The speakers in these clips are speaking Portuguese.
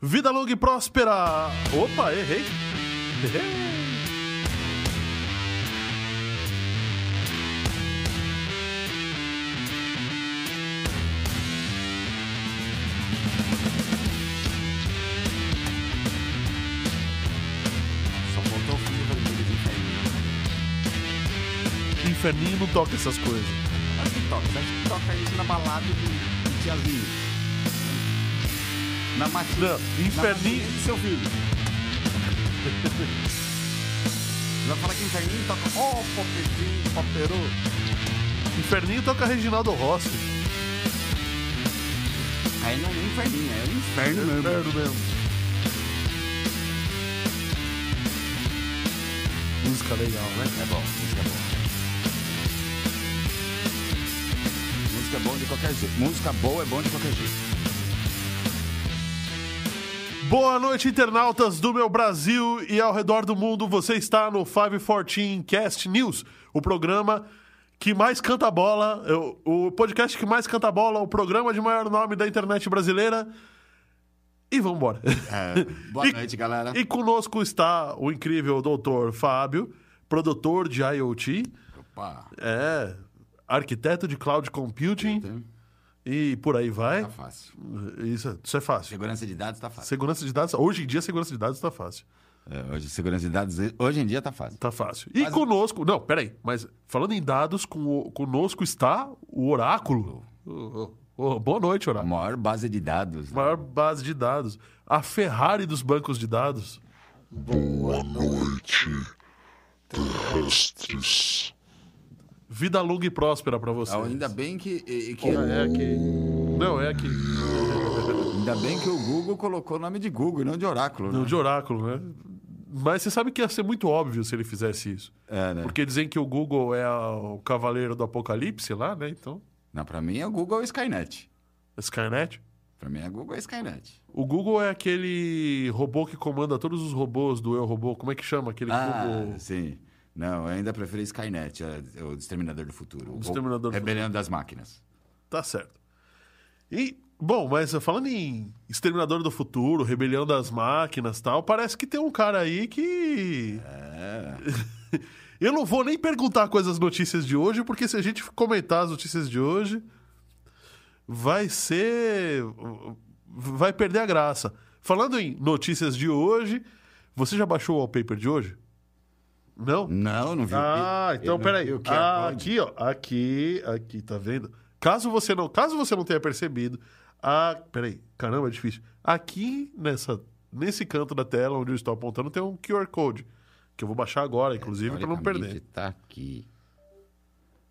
Vida longa e próspera. Opa, errei. Errei. Inferninho não toca essas coisas. Acho que toca. Acho que toca isso na balada de, de tiazinho. Na matinha. Não, Na inferninho. de seu filho. Vai falar que inferninho toca. Ó, oh, popetinho, poperô. Inferninho toca Reginaldo Rossi. Aí não é inferninho, é um inferno mesmo. Inferno mesmo. Música legal, né? É bom, música boa. Música boa de qualquer jeito. Música boa é bom de qualquer jeito. Boa noite, internautas do meu Brasil e ao redor do mundo. Você está no 514 Cast News, o programa que mais canta bola, o o podcast que mais canta bola, o programa de maior nome da internet brasileira. E vamos embora. É, boa E- noite, galera. E conosco está o incrível doutor Fábio, produtor de IoT, Opa, é, arquiteto de cloud computing e por aí vai. tá fácil. Isso, isso é fácil. Segurança de dados tá fácil. Segurança de dados, hoje em dia, segurança de dados está fácil. É, hoje, segurança de dados, hoje em dia tá fácil. Tá fácil. E Mas- conosco. Não, peraí. Mas falando em dados, com o- conosco está o Oráculo. Ô, ô, ô, boa noite, A Oráculo. maior base de dados. né? Maior base de dados. A Ferrari dos bancos de dados. Boa noite, terrestres. Vida longa e próspera pra você. Ah, Ainda bem que, que- É aqui. Não, é aqui. ainda bem que o Google colocou o nome de Google e não de Oráculo. Não, Né? de Oráculo, né? Mas você sabe que ia ser muito óbvio se ele fizesse isso. É, né? Porque dizem que o Google é a- o cavaleiro do apocalipse lá, né? Então, Não, pra mim é o Google e Skynet. Skynet. Pra mim é Google e Skynet. O Google é aquele robô que comanda todos os robôs do Eu Robô. Como é que chama aquele Ah, Google? sim. Não, eu ainda preferi Skynet, o Exterminador do Futuro. O Exterminador do Rebelião das Máquinas. Tá certo. E, bom, mas falando em Exterminador do Futuro, Rebelião das Máquinas tal, parece que tem um cara aí que. É. Eu não vou nem perguntar quais as notícias de hoje, porque se a gente comentar as notícias de hoje, vai ser. Vai perder a graça. Falando em notícias de hoje, você já baixou o wallpaper de hoje? Não? Não, não vi. Ah, Eu então não peraí. vi o QR Ah, aqui, ó. Aqui, aqui, tá vendo? Caso você não, caso você não tenha percebido, ah, peraí, caramba, é difícil. Aqui nessa, nesse canto da tela onde eu estou apontando tem um QR Code que eu vou baixar agora, inclusive, para não perder. Tá aqui.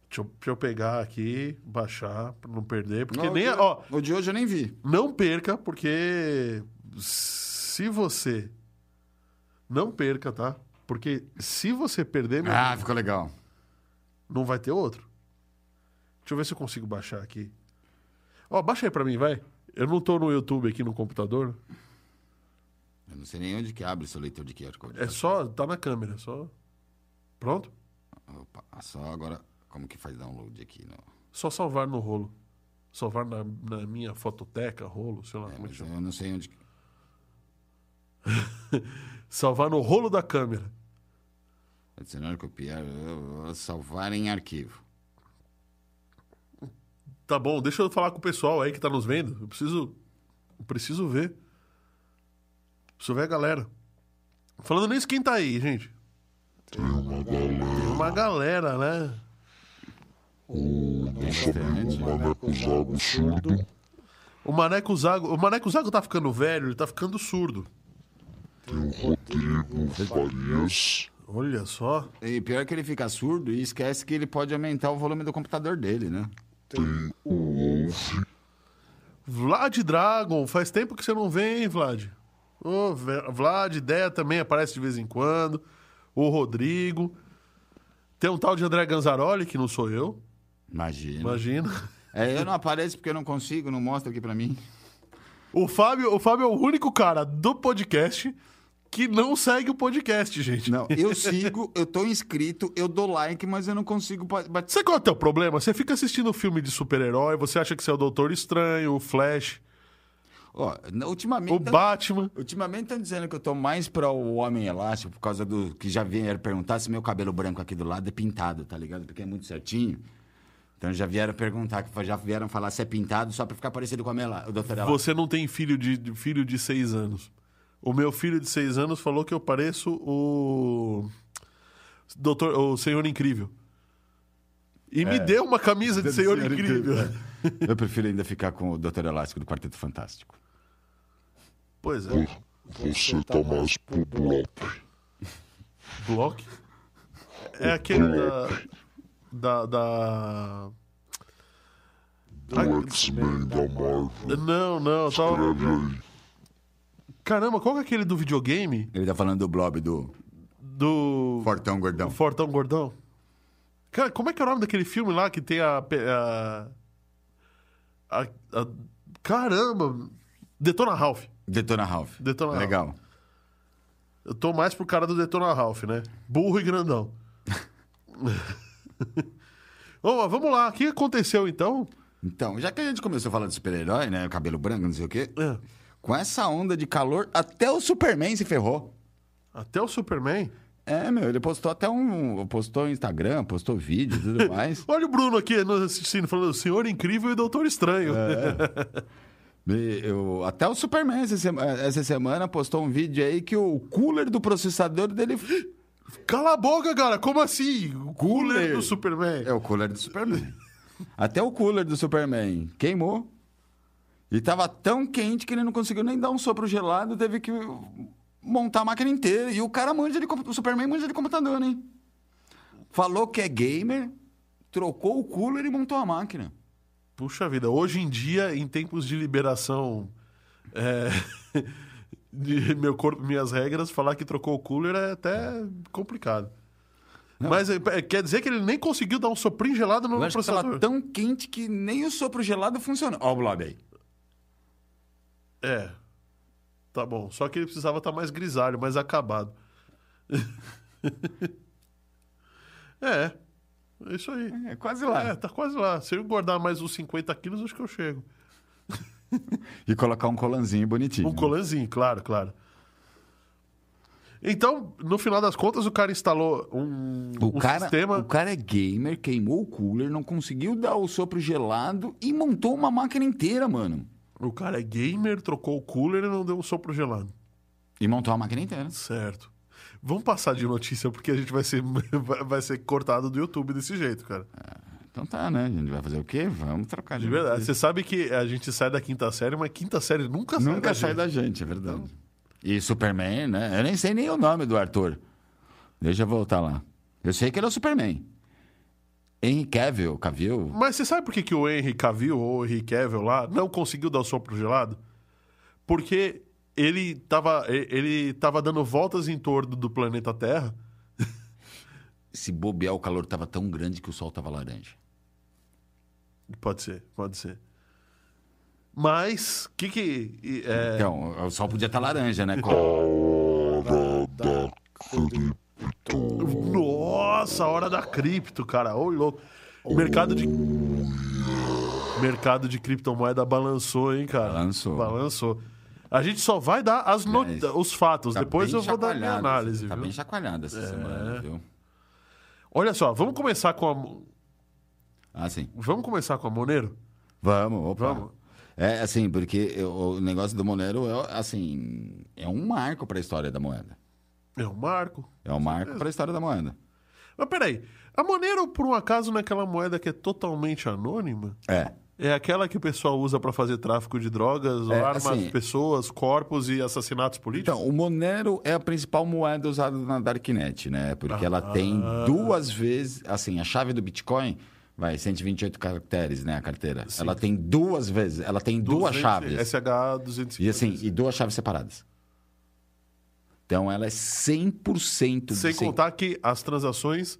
Deixa eu, deixa eu pegar aqui, baixar para não perder, porque Não, nem, o, de, ó, o de hoje eu nem vi. não perca, porque se você não perca, tá? Porque se você perder, meu Ah, ficou legal. Não vai ter outro? Deixa eu ver se eu consigo baixar aqui. Ó, baixa aí pra mim, vai. Eu não tô no YouTube aqui no computador. Eu não sei nem onde que abre seu leitor de QR Code. É só. Tá na câmera, só. Pronto? Opa, só agora. Como que faz download aqui? No... Só salvar no rolo. Salvar na, na minha fototeca, rolo, sei lá É, como é que mas chama. eu não sei onde. Salvar no rolo da câmera. Adicionar, copiar, eu vou salvar em arquivo. Tá bom, deixa eu falar com o pessoal aí que tá nos vendo. Eu preciso. Eu preciso ver. Preciso ver a galera. Falando nisso, quem tá aí, gente? Tem uma galera, Tem uma galera, né? o nosso amigo Maneco Zago surdo. O Maneco Zago. O Maneco Zago tá ficando velho, ele tá ficando surdo. Tem o Rodrigo Farias. Olha só. E pior que ele fica surdo e esquece que ele pode aumentar o volume do computador dele, né? Tem o Wolf. Vlad Dragon, faz tempo que você não vem, Vlad. Ô, Ve- Vlad, ideia também aparece de vez em quando. O Rodrigo. Tem um tal de André Ganzaroli, que não sou eu, Imagina. imagina. É, eu não apareço porque eu não consigo, não mostra aqui pra mim. O Fábio, o Fábio é o único cara do podcast que não segue o podcast, gente. Não, eu sigo, eu tô inscrito, eu dou like, mas eu não consigo ba- bater. Sabe qual é o teu problema? Você fica assistindo filme de super-herói, você acha que você é o Doutor Estranho, o Flash, Ó, ultimamente. o Batman. Ultimamente estão dizendo que eu tô mais para o Homem Elástico por causa do que já vieram perguntar se meu cabelo branco aqui do lado é pintado, tá ligado? Porque é muito certinho. Então já vieram perguntar, já vieram falar se é pintado só para ficar parecido com a Mela, o Dr. Elástico. Você não tem filho de- filho de seis anos. O meu filho de seis anos falou que eu pareço o. Doutor, o Senhor Incrível. E me deu uma camisa de Senhor, Incrível. Eu prefiro ainda ficar com o Dr. Elástico do Quarteto Fantástico. Pois é. Você tá mais pro bloco. Block? É aquele da. Da. da... Do X-Men da Marvel. Não, não. Tava... Escreve aí. Caramba, qual que é aquele do videogame? Ele tá falando do blob do Do. Fortão Gordão. Fortão Gordão. Cara, como é que é o nome daquele filme lá que tem a. a, a- a- caramba! Detona Ralph. Detona Ralph. Detona Ralph. Legal. Eu tô mais pro cara do Detona Ralph, né? Burro e grandão. Lá, vamos lá. O que aconteceu então? Então, já que a gente começou falando de super-herói, né? Cabelo branco, não sei o quê. É, Com essa onda de calor, até o Superman se ferrou. até o Superman. É, meu, ele postou até um. Postou no Instagram, postou vídeo e tudo mais. Olha o Bruno aqui no assistindo, falando Senhor Incrível e Doutor Estranho. E eu- até o Superman essa semana postou um vídeo aí que o cooler do processador dele. Cala a boca, cara. Como assim? O cooler Cooler. do Superman. É o cooler do Superman. Até o cooler do Superman queimou. E tava tão quente que ele não conseguiu nem dar um sopro gelado, teve que montar a máquina inteira. E o cara manja de o Superman manja de computador, hein? Falou que é gamer, trocou o cooler e montou a máquina. Puxa vida, hoje em dia, em tempos de liberação é, de meu corpo, minhas regras, falar que trocou o cooler é até complicado. Mas é, é, quer dizer que ele nem conseguiu dar um soprinho gelado no Eu acho que tava processador. tão quente que nem o sopro gelado funcionou. Ó o blob aí. É. Tá bom. Só que ele precisava estar mais grisalho, mais acabado. é. É isso aí. É quase lá. É, tá quase lá. Se eu engordar mais uns 50 quilos, acho que eu chego. E colocar um colanzinho bonitinho. Um colanzinho, claro, claro. Então, no final das contas, o cara instalou um, O um cara, sistema. o cara é gamer, queimou o cooler, não conseguiu dar o sopro gelado e montou uma máquina inteira, mano. O cara é gamer, trocou o cooler e não deu um sopro gelado. E montou a máquina inteira. Certo. Vamos passar de notícia, porque a gente vai ser, vai- ser cortado do YouTube desse jeito, cara. Então tá, né? A gente vai fazer o quê? Vamos trocar De verdade. Você sabe que a gente sai da quinta série, mas quinta série nunca sai Nunca da sai gente. da gente, é verdade. E Superman, né? Eu nem sei nem o nome do Arthur. Deixa eu voltar lá. Eu sei que ele é o Superman. Henry Cavill, Cavill. Mas você sabe por que, que o Henry Cavill ou o Henry Cavill lá não conseguiu dar o sopro gelado? Porque ele tava, ele tava dando voltas em torno do planeta Terra. Se bobear, o calor tava tão grande que o sol tava laranja. Pode ser, pode ser. Mas, o que que... é, Então, o sol podia estar laranja, né? Da cripto. Nossa, hora da cripto, cara. Ô, louco. Mercado de... Mercado de criptomoeda balançou, hein, cara? Balançou. Balançou. A gente só vai dar as not... Mas os fatos. Tá Depois eu vou dar minha análise, Tá viu? bem chacoalhada essa semana, viu? Olha só, vamos começar com a... Ah, sim. Vamos começar com a Monero? Vamos, opa. Vamos. É, assim, porque eu- o negócio do Monero é, assim, é um marco para a história da moeda. É um marco. É um marco para a história da moeda. Mas peraí, a Monero, por um acaso, não é aquela moeda que é totalmente anônima? É. É aquela que o pessoal usa para fazer tráfico de drogas, É, armas, assim- pessoas, corpos e assassinatos políticos? Então, o Monero é a principal moeda usada na Darknet, né? Porque ela tem Ah. duas vezes, assim, a chave do Bitcoin vai 128 caracteres, né, a carteira. Ela tem duas vezes, ela tem duas 200 chaves. SH 250. E assim, e duas chaves separadas. Então ela é 100% de Sem contar que as transações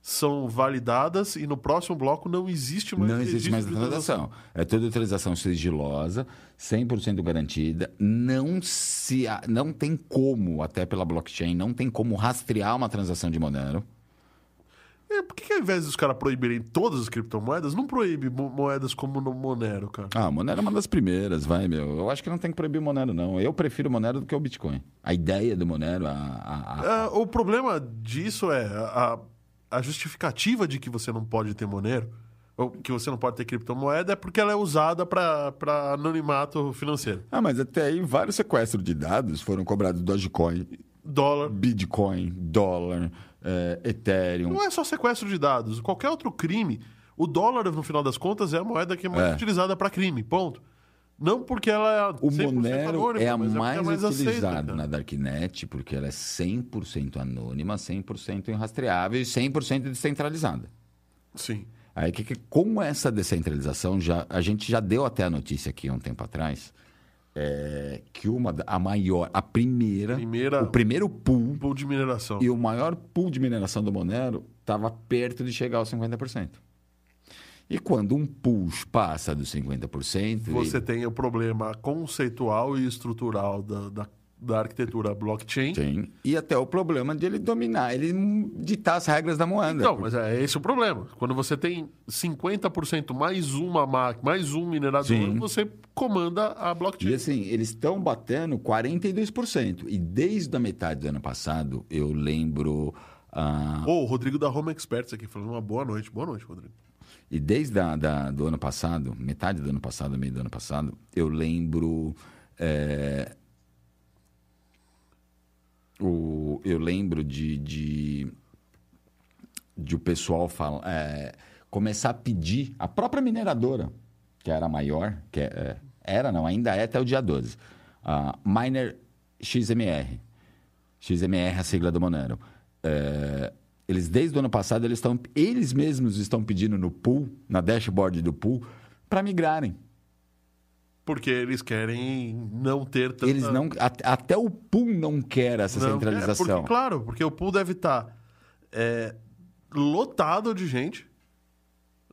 são validadas e no próximo bloco não existe mais Não existe mais transação. É toda transação sigilosa, 100% garantida. Não, se, não tem como, até pela blockchain, não tem como rastrear uma transação de Monero. É, por que, que ao invés dos caras proibirem todas as criptomoedas, não proíbe mo- moedas como no Monero, cara? Ah, Monero é uma das primeiras, vai, meu. Eu acho que não tem que proibir Monero, não. Eu prefiro Monero do que o Bitcoin. A ideia do Monero, a... a- a- É, o problema disso é a, a justificativa de que você não pode ter Monero, ou que você não pode ter criptomoeda, é porque ela é usada para anonimato financeiro. Ah, mas até aí vários sequestros de dados foram cobrados Dogecoin, Dólar. Bitcoin, dólar, eh, Ethereum. Não é só sequestro de dados. Qualquer outro crime, o dólar, no final das contas, é a moeda que é mais É. utilizada para crime. Ponto. Não porque ela é O 100% Monero anônima, é a mais, porque aceita, utilizada cara. na Darknet porque ela é 100% anônima, 100% irrastreável e 100% descentralizada. Sim. Aí que, que com essa descentralização, já, a gente já deu até a notícia aqui há um tempo atrás, é, que uma, a maior, a primeira, Primeira- o primeiro pool Pool de mineração. e o maior pool de mineração do Monero estava perto de chegar aos 50%. E quando um pool passa dos 50%, Você ele tem o problema conceitual e estrutural da, da, da arquitetura blockchain. tem, e até o problema de ele dominar, ele ditar as regras da moeda. Então, mas é esse o problema. Quando você tem 50% mais uma máquina, mais um minerador, Sim. você comanda a blockchain. E assim, eles estão batendo 42%. E desde a metade do ano passado, eu lembro. ah, Ô, o Rodrigo da Home Experts aqui falando uma boa noite. Boa noite, Rodrigo. e desde a, da, do ano passado, metade do ano passado, meio do ano passado, eu lembro. é, o, eu lembro de, de, de o pessoal fala, é, começar a pedir, a própria mineradora, que era maior, que é- é, era, não, ainda é até o dia 12, a Miner XMR. XMR a sigla do Monero. É, eles, desde o ano passado, eles, estão, eles mesmos estão pedindo no pool, na dashboard do pool, para migrarem. Porque eles querem não ter tanta... Eles não, at- até o pool não quer essa Não, centralização. É porque, claro, porque o pool deve estar é, lotado de gente,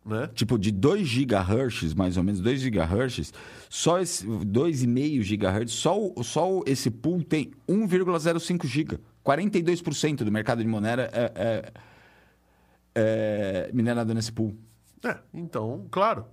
né? Tipo, de 2 GHz, mais ou menos 2 GHz, só esse 2,5 GHz, só, só esse pool tem 1,05 GB. 42% do mercado de Monero é, é- é minerado nesse pool. É, então, claro.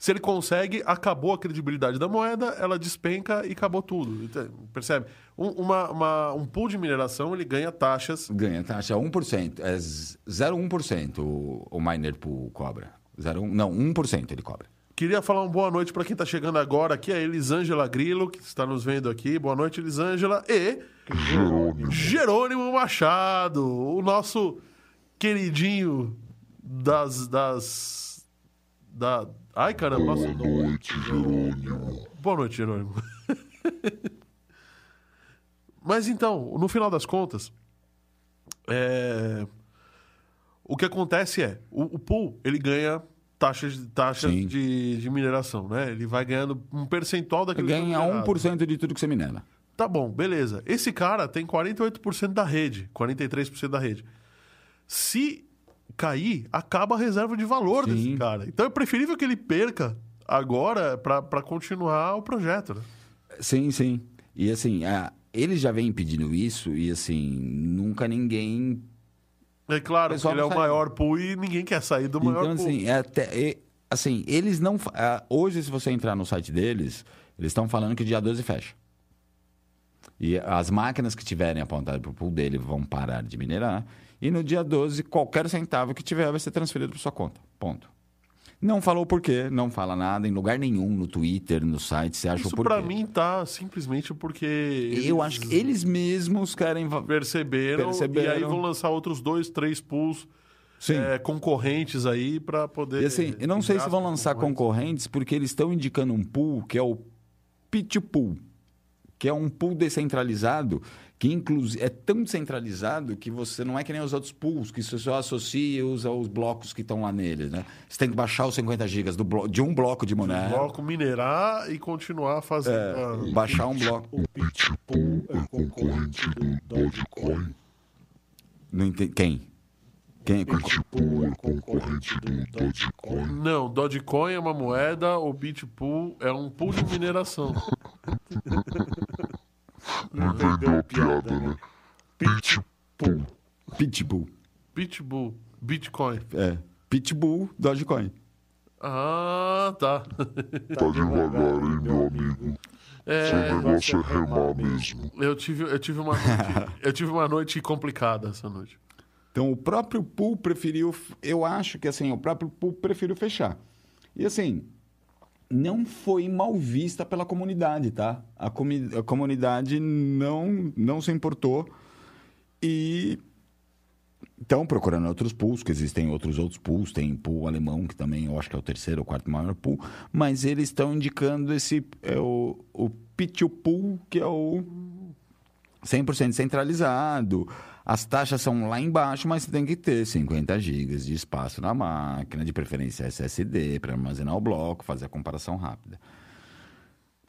Se ele consegue, acabou a credibilidade da moeda, ela despenca e acabou tudo. Percebe? Um, uma- uma- um pool de mineração, ele ganha taxas. Ganha taxa 1%, é z- 0,1% o, o miner pool cobra. 0,1, não, 1% ele cobra. Queria falar uma boa noite para quem está chegando agora aqui, a Elisângela Grillo, que está nos vendo aqui. Boa noite, Elisângela. E Jerônimo. Jerônimo Machado, o nosso queridinho das. das da... Ai, caramba. Boa nossa- noite, Jerônimo. Boa noite, Jerônimo. Mas então, no final das contas, é, o que acontece é, o, o pool, ele ganha taxas, taxas Sim. de, de mineração, né? Ele vai ganhando um percentual daquele que Ganha foi minerado. 1% de tudo que você minera. Tá bom, beleza. Esse cara tem 48% da rede, 43% da rede. Se cair, acaba a reserva de valor Sim. desse cara. Então é preferível que ele perca agora para continuar o projeto, né? Sim, sim. E assim, a- eles já vêm pedindo isso e assim, nunca ninguém É claro, ele é o maior pool e ninguém quer sair do maior Então, pool. assim, é até, é- assim, eles não. ah, Hoje, se você entrar no site deles, eles estão falando que dia 12 fecha. E as máquinas que tiverem apontado para o pool dele vão parar de minerar. E no dia 12, qualquer centavo que tiver vai ser transferido para sua conta. Ponto. Não falou por quê, não fala nada em lugar nenhum, no Twitter, no site, você acha o Isso porquê. pra mim tá simplesmente porque Eu acho que eles mesmos querem. perceberam, Perceberam. e aí vão lançar outros dois, três pools é, concorrentes aí pra poder... E assim, eu não sei se vão lançar concorrentes. porque eles estão indicando um pool que é o Pit Pool, que é um pool descentralizado que inclusive é tão descentralizado que você não é que nem os outros pools que você só associa e usa os blocos que estão lá neles, né? Você tem que baixar os 50 gigas do blo- de um bloco de Monero, Bloco minerar e continuar fazendo... a- É, baixar um bloco. O Pitbull é concorrente do Dogecoin. Não ente- Quem? Quem? Bitpool é concorrente do Dogecoin. Não, Dogecoin é uma moeda, o Bitpool é um pool de mineração. Entendeu a piada, né? Bitpool. Pitbull. Pitbull, Bitcoin. É. Pitbull, Dogecoin. Ah, tá. Tá devagar, hein, meu amigo? Seu É, negócio é remar mesmo. eu tive, eu tive uma noite, eu tive uma noite complicada essa noite. Então, o próprio pool preferiu. Eu acho que assim, o próprio pool preferiu fechar. E assim, não foi mal vista pela comunidade, tá? A, comi- a comunidade não, não se importou. E estão procurando outros pools, que existem outros outros pools, tem pool alemão, que também eu acho que é o terceiro ou quarto maior pool, mas eles estão indicando esse é o, o Pichu Pool, que é o 100% centralizado. As taxas são lá embaixo, mas você tem que ter 50 GB de espaço na máquina, de preferência SSD, para armazenar o bloco, fazer a comparação rápida.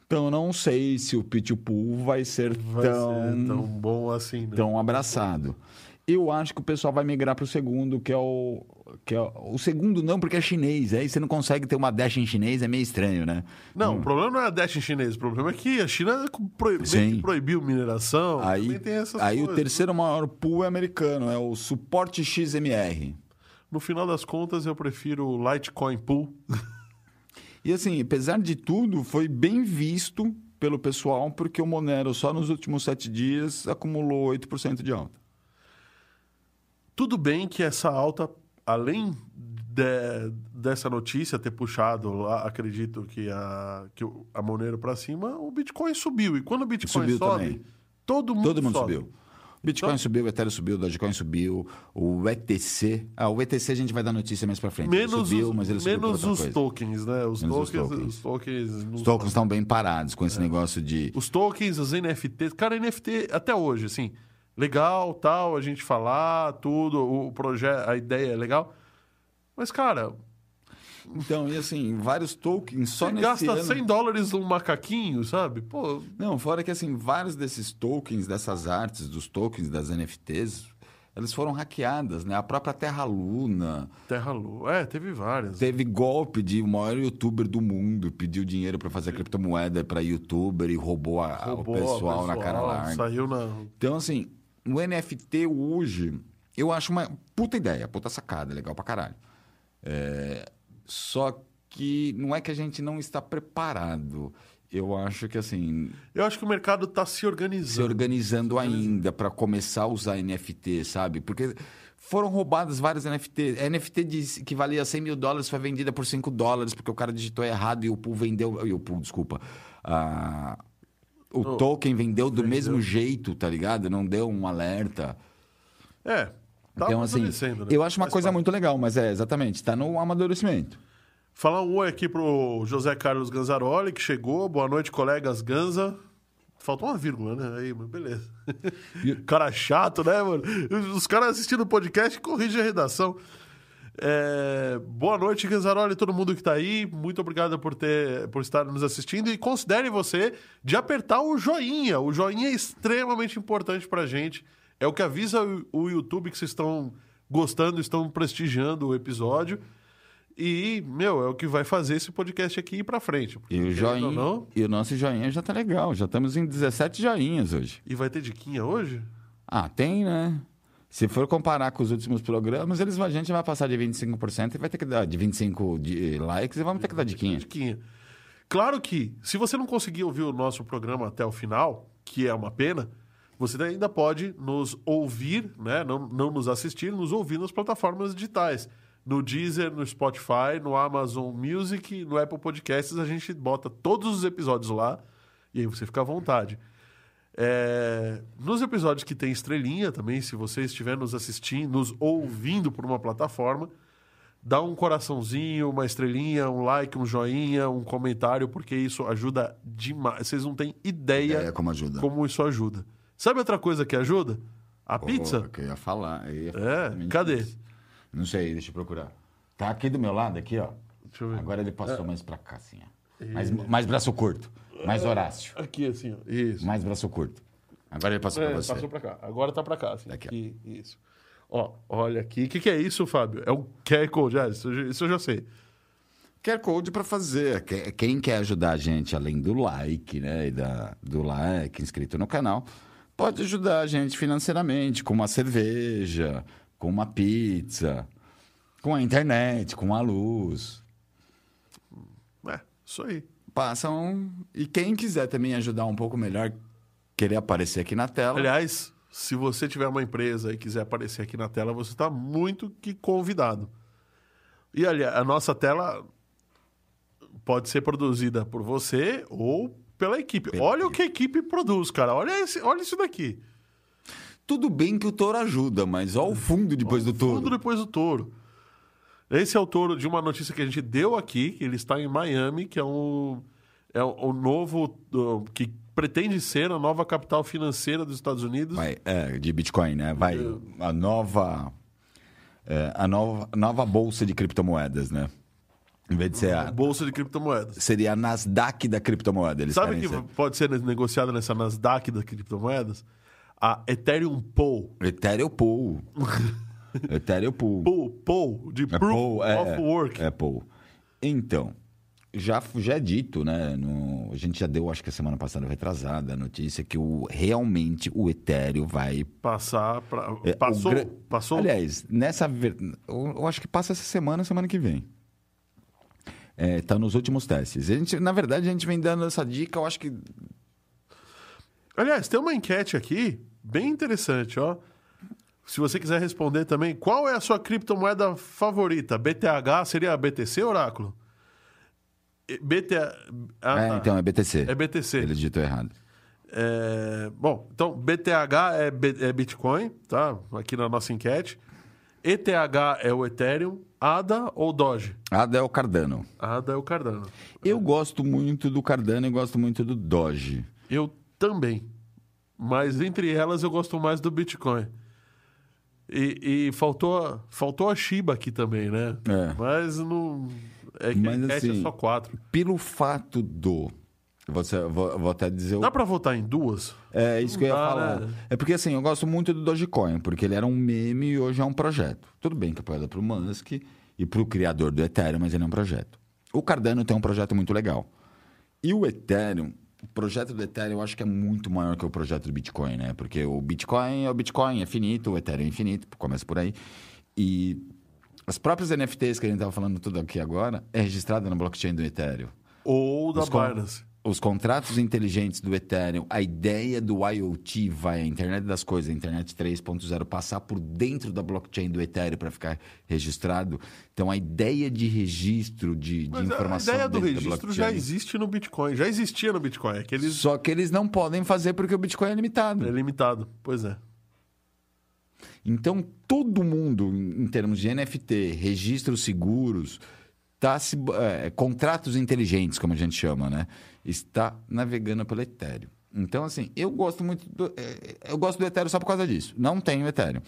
Então, eu não sei se o Pichu Pool vai ser Vai tão ser tão bom assim, né? tão abraçado. Eu acho que o pessoal vai migrar para o segundo, que é o. Que é o, segundo não, porque é chinês. Aí você não consegue ter uma dash em chinês, é meio estranho, né? Não, o problema não é a Dash em chinês, o problema é que a China pro- meio Sim. que proibiu mineração. Aí, também tem essas aí o coisas. terceiro maior pool é americano, é o suporte XMR. No final das contas, eu prefiro o Litecoin Pool. E assim, apesar de tudo, foi bem visto pelo pessoal, porque o Monero só nos últimos sete dias acumulou 8% de alta. Tudo bem que essa alta, além de- dessa notícia ter puxado lá, acredito que a, que a Monero para cima, o Bitcoin subiu. E quando o Bitcoin Subiu sobe, também. todo mundo, Todo mundo sobe. subiu. Bitcoin Então- subiu, o Ethereum subiu, o Dogecoin subiu, o ETC... Ah, o ETC a gente vai dar notícia mais pra frente. Ele Menos, subiu, os, mas ele subiu menos os coisa. tokens, né? Os Menos os tokens, tokens. os tokens, Os tokens sobem. estão bem parados com esse negócio de... Os tokens, os NFTs. Cara, NFT até hoje, assim, legal, tal, a gente falar, tudo, o projeto, a ideia é legal. Mas, cara, Então, e assim, vários tokens só nesse gasta ano... 100 dólares num macaquinho, sabe? Pô, Não, fora que assim, vários desses tokens, dessas artes, dos tokens das NFTs, elas foram hackeadas, né? A própria Terra Luna Terra Lua. É, teve várias. teve golpe de o maior youtuber do mundo, pediu dinheiro para fazer criptomoeda para youtuber e roubou, a- Roubou o pessoal, na cara pessoal, larga. Saiu na. Então, assim, o NFT hoje, eu acho uma puta ideia, puta sacada, legal pra caralho. É, só que não é que a gente não está preparado. Eu acho que, assim, Eu acho que o mercado tá se se organizando. organizando ainda para começar a usar NFT, sabe? Porque foram roubadas várias NFT. A NFT de- que valia 100 mil dólares foi vendida por 5 dólares porque o cara digitou errado e o pool vendeu. E o pool, desculpa. Ah, o Oh, token vendeu do vendeu. mesmo jeito, tá ligado? Não deu um alerta. É. Tá então, assim, né? eu acho uma Faz coisa parte. muito legal, mas é exatamente, está no amadurecimento. Falar um oi aqui pro José Carlos Ganzaroli, que chegou. Boa noite, colegas Ganza. Faltou uma vírgula, né? Aí, mas beleza. cara chato, né, mano? Os caras assistindo o podcast corrigem a redação. É, Boa noite, Ganzaroli, todo mundo que tá aí. Muito obrigado por, ter, por estar nos assistindo. E considere você de apertar o joinha. O joinha é extremamente importante pra gente. É o que avisa o, YouTube que vocês estão gostando, estão prestigiando o episódio. E, meu, é o que vai fazer esse podcast aqui ir pra frente. E o joinha, Não, e o nosso joinha já tá legal, já estamos em 17 joinhas hoje. e vai ter diquinha hoje? Ah, tem, né? Se for comparar com os últimos programas, eles, a gente vai passar de 25% e vai ter que dar de 25 de likes e vamos ter que dar diquinha. Diquinha. Claro que, se você não conseguir ouvir o nosso programa até o final, que é uma pena, você ainda pode nos ouvir, né? não, não nos assistir, nos ouvir nas plataformas digitais. No Deezer, no Spotify, no Amazon Music, no Apple Podcasts, a gente bota todos os episódios lá e aí você fica à vontade. É, nos episódios que tem estrelinha também, se você estiver nos assistindo, nos ouvindo por uma plataforma, dá um coraçãozinho, uma estrelinha, um like, um joinha, um comentário, porque isso ajuda demais. Vocês não têm ideia É como ajuda. como isso ajuda. Sabe outra coisa que ajuda? A pizza. Pô, que eu ia falar. eu ia É, falar exatamente cadê? isso. Não sei, deixa eu procurar. Tá aqui do meu lado, aqui, ó. Deixa eu ver. Agora ele passou mais pra cá, assim, ó. Mais, mais braço curto. Mais Horácio. Aqui, assim, ó. Isso. Mais braço curto. Agora ele passou É, pra você. passou pra cá. Agora tá pra cá, assim. Aqui, ó. Aqui, isso. Ó, olha aqui. O que, que é isso, Fábio? É um QR Code. Ah, isso, eu já- isso eu já sei. QR Code para fazer. Que- Quem quer ajudar a gente, além do like, né? E da, do like inscrito no canal, pode ajudar a gente financeiramente, com uma cerveja, com uma pizza, com a internet, com a luz. É, isso aí. Passam. E quem quiser também ajudar um pouco melhor, querer aparecer aqui na tela. Aliás, se você tiver uma empresa e quiser aparecer aqui na tela, você está muito que convidado. E aliás, a nossa tela pode ser produzida por você ou pela equipe. Pela olha o que a equipe produz, cara. Olha, esse, olha isso daqui. Tudo bem que o touro ajuda, mas olha o fundo depois do touro. Fundo depois do touro. Esse é o touro de uma notícia que a gente deu aqui, que ele está em Miami, que é um é o, o novo uh, que pretende ser a nova capital financeira dos Estados Unidos. Vai, é, de Bitcoin, né? Vai a nova, é, a nova, nova bolsa de criptomoedas, né? Em vez de ser a, Bolsa de criptomoedas. seria a Nasdaq da criptomoeda. Eles Sabe que ser. pode ser negociada nessa Nasdaq das criptomoedas? A Ethereum Pool. Ethereum Pool. Ethereum Pool. Pool, Pool de É Proof é, of Work. É Pool. Então, já, já é dito, né? no- a gente já deu, acho que a semana passada retrasada, a notícia que o, realmente o Ethereum vai Passar para. É, passou? Passou? Aliás, nessa. Eu, eu acho que passa essa semana, semana que vem. É, tá nos últimos testes. A gente, na verdade, a gente vem dando essa dica, eu acho que. Aliás, tem uma enquete aqui, bem interessante, ó. Se você quiser responder também, qual é a sua criptomoeda favorita? BTH seria a BTC, Oráculo? BTA... Ah, é, tá. então, é BTC. É BTC. Ele digitou errado. É, Bom, então BTH é, B- é Bitcoin, tá? Aqui na nossa enquete. ETH é o Ethereum. ADA ou Doge? ADA é o Cardano. ADA é o Cardano. Eu gosto muito do Cardano e gosto muito do Doge. Eu também. Mas entre elas eu gosto mais do Bitcoin. E, e faltou, faltou a Shiba aqui também, né? É. Mas não. É que Mas, a enquete é assim, só quatro. Pelo fato do. Você, vou, vou até dizer o Dá pra votar em duas? É isso que eu ia dá, falar. né? É porque assim, eu gosto muito do Dogecoin, porque ele era um meme e hoje é um projeto. Tudo bem que apoiado pro Musk e pro criador do Ethereum, mas ele é um projeto. O Cardano tem um projeto muito legal. E o Ethereum, o projeto do Ethereum eu acho que é muito maior que o projeto do Bitcoin, né? Porque o Bitcoin é o Bitcoin, é finito, o Ethereum é infinito, começa por aí. E as próprias NFTs que a gente estava falando tudo aqui agora é registrada na blockchain do Ethereum. Ou da Os Binance? Os contratos inteligentes do Ethereum, a ideia do IoT vai, a internet das coisas, a internet 3.0, passar por dentro da blockchain do Ethereum para ficar registrado. Então, a ideia de registro de, de Mas a informação ideia do registro já existe no Bitcoin. Já existia no Bitcoin. É que eles... Só que eles não podem fazer porque o Bitcoin é limitado. É limitado. Pois é. Então, todo mundo, em termos de NFT, registros seguros, tá se, é, contratos inteligentes, como a gente chama, né? Está navegando pelo Ethereum. Então, assim, eu gosto muito do, é, eu gosto do Ethereum só por causa disso. Não tenho Ethereum.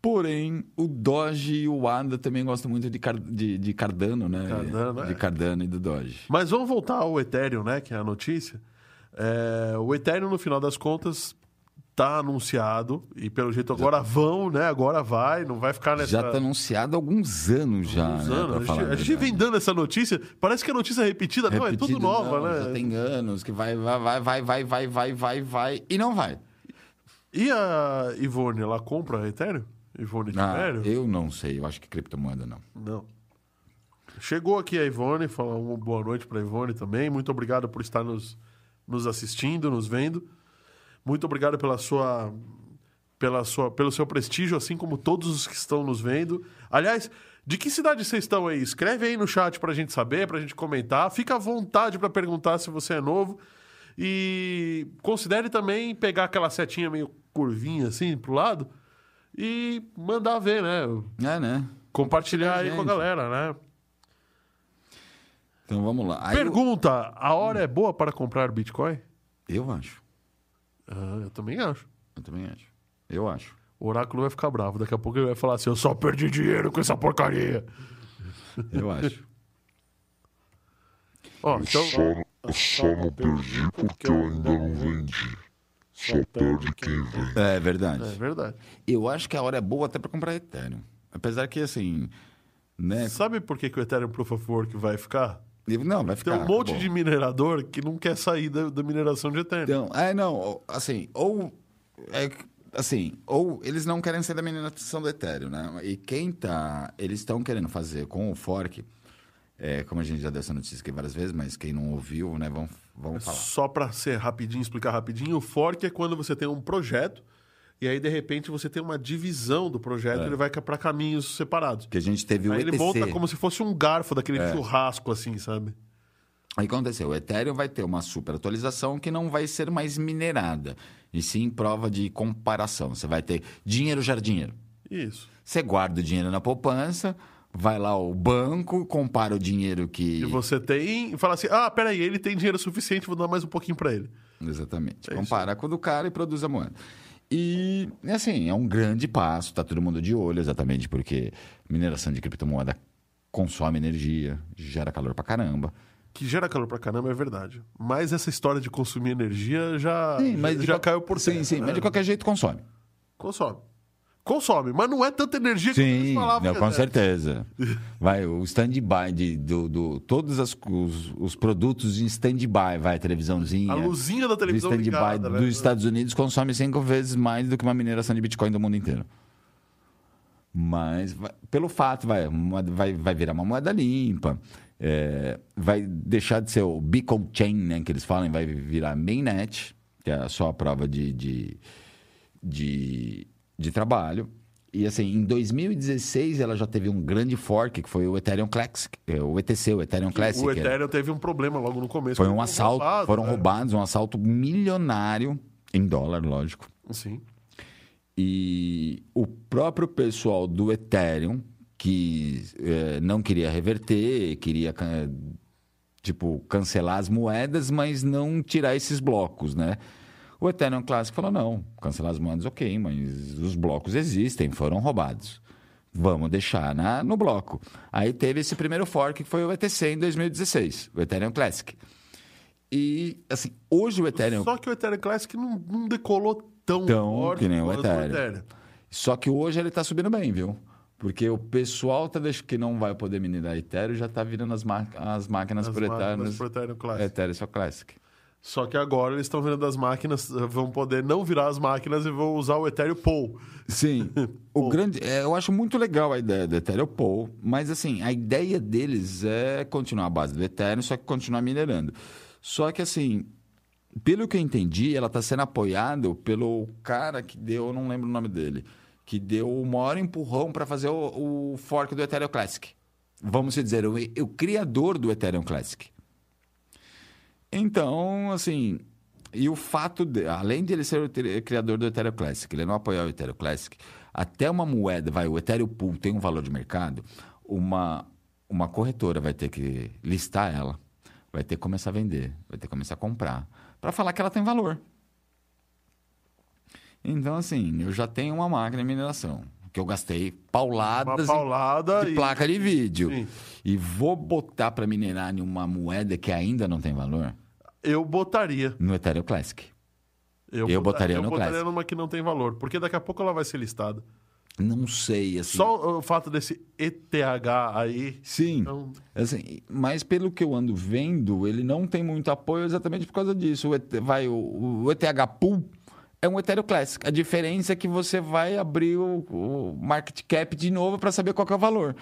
Porém, o Doge e o ADA também gostam muito de, Car- de, de Cardano, né? Cardano, de é. Cardano e do Doge. Mas vamos voltar ao Ethereum, né? Que é a notícia. É, o Ethereum, no final das contas, tá anunciado e pelo jeito agora tá. vão, né? Agora vai, não vai ficar nessa. Já tá anunciado há alguns anos já. Alguns né? anos. A gente, a, a gente, vem dando essa notícia, parece que é notícia repetida, não, é tudo nova, não, né? Já tem anos que vai, vai, vai, vai, vai, vai, vai, vai e não vai. E a Ivone, ela compra Ethereum? Ivone ah, Ethereum? Eu não sei, eu acho que criptomoeda não. Não. Chegou aqui a Ivone, falar uma boa noite para Ivone também. Muito obrigado por estar nos, nos assistindo, nos vendo. Muito obrigado pela sua, pela sua, pelo seu prestígio, assim como todos os que estão nos vendo. Aliás, de que cidade vocês estão aí? Escreve aí no chat para a gente saber, para a gente comentar. Fica à vontade para perguntar se você é novo. E considere também pegar aquela setinha meio curvinha assim pro lado e mandar ver, né? É, né? Compartilhar aí com a gente. galera, né? Então vamos lá. Aí eu- Pergunta: a hora é boa para comprar Bitcoin? eu, acho. Ah, eu também acho. Eu também acho. Eu acho. O oráculo vai ficar bravo. Daqui a pouco ele vai falar assim: eu só perdi dinheiro com essa porcaria. Eu acho. Ó, então. Só, só não perdi porque eu ainda não vendi. Só perde quem vem. É verdade. É verdade. Eu acho que a hora é boa até para comprar Ethereum. Apesar que, assim, né? Sabe por que, que o Ethereum Proof of Work vai ficar? Não, vai ficar. Tem um monte acabou. de minerador que não quer sair da, da mineração de Ethereum. Então, é, não, assim, ou. É, assim, ou eles não querem ser da mineração do Ethereum, né? E quem tá. Eles estão querendo fazer com o fork, é, como a gente já deu essa notícia aqui várias vezes, mas quem não ouviu, né, vamos, vamos falar. Só para ser rapidinho, explicar rapidinho, o fork é quando você tem um projeto e aí de repente você tem uma divisão do projeto, É. ele vai para caminhos separados. Que a gente teve o Aí ETC. ele volta como se fosse um garfo daquele É. churrasco assim, sabe? Aí aconteceu? O Ethereum vai ter uma super atualização que não vai ser mais minerada, e sim prova de comparação. Você vai ter dinheiro já dinheiro. Isso. Você guarda o dinheiro na poupança, vai lá ao banco, compara o dinheiro que. E você tem e fala assim: "Ah, peraí, ele tem dinheiro suficiente, vou dar mais um pouquinho para ele". Exatamente. É Compara com o do cara e produz a moeda. E, assim, é um grande passo, tá todo mundo de olho, exatamente, porque mineração de criptomoeda consome energia, gera calor pra caramba. Que gera calor pra caramba, é verdade. Mas essa história de consumir energia já, Sim, de já qual- caiu por Sim, terra, sim, né? mas de qualquer jeito consome. Consome. Consome, mas não é tanta energia que eles Sim, falavam. não, que com certeza. Vai, o stand-by de, do, do- todos as- os, os produtos em stand-by, vai, televisãozinha. A luzinha da do televisão stand-by ligada, né? dos Estados Unidos consome cinco vezes mais do que uma mineração de Bitcoin do mundo inteiro. Mas, vai- pelo fato, vai, vai, vai virar uma moeda limpa, é, vai deixar de ser o Beacon Chain, né, que eles falam, vai virar Mainnet, que é só a prova de, de, de, de trabalho. E assim, em 2016 ela já teve um grande fork, que foi o Ethereum Classic, é, o ETC, o Ethereum Classic. O é. Ethereum teve um problema logo no começo. Foi um assalto, roubado, foram né? roubados, um assalto milionário, em dólar, lógico. Sim. E o próprio pessoal do Ethereum, que eh, não queria reverter, queria tipo cancelar as moedas, mas não tirar esses blocos, né? O Ethereum Classic falou: não, cancelar as moedas, ok, mas os blocos existem, foram roubados. Vamos deixar na, no bloco. Aí teve esse primeiro fork, que foi o ETC em 2016, o Ethereum Classic. E, assim, hoje o Ethereum Só que o Ethereum Classic não, não decolou tão, Tão forte que nem o quanto Ethereum. Só que hoje ele está subindo bem, viu? Porque o pessoal tá deix- que não vai poder minerar Ethereum já está virando as, ma- as máquinas As por máquinas Ethereum. pro Ethereum Classic. Ethereum só Classic. Só que agora eles estão vendo as máquinas, eh, vão poder não virar as máquinas e vão usar o Ethereum Pool. Sim. o grande, é, eu acho muito legal a ideia do Ethereum Pool, mas assim, a ideia deles é continuar a base do Ethereum, só que continuar minerando. Só que assim, pelo que eu entendi, ela está sendo apoiada pelo cara que deu, eu não lembro o nome dele, que deu o maior empurrão para fazer o, o fork do Ethereum Classic. Vamos dizer, o, o criador do Ethereum Classic. Então, assim, e o fato de, além de ele ser o criador do Ethereum Classic, ele não apoiar o Ethereum Classic, até uma moeda, vai, o Ethereum Pool tem um valor de mercado, uma, uma corretora vai ter que listar ela, vai ter que começar a vender, vai ter que começar a comprar, para falar que ela tem valor. Então, assim, eu já tenho uma máquina de mineração, que eu gastei pauladas paulada de e... placa de vídeo. Sim. E vou botar para minerar em uma moeda que ainda não tem valor Eu botaria. no Ethereum Classic. Eu, Eu bota- botaria eu no botaria Classic. numa que não tem valor, porque daqui a pouco ela vai ser listada. Não sei, assim. Só o fato desse ETH aí. Sim. Então, Assim, mas pelo que eu ando vendo, ele não tem muito apoio exatamente por causa disso. O, ET vai, o, o ETH Pool é um Ethereum Classic. A diferença é que você vai abrir o, o market cap de novo para saber qual é o valor.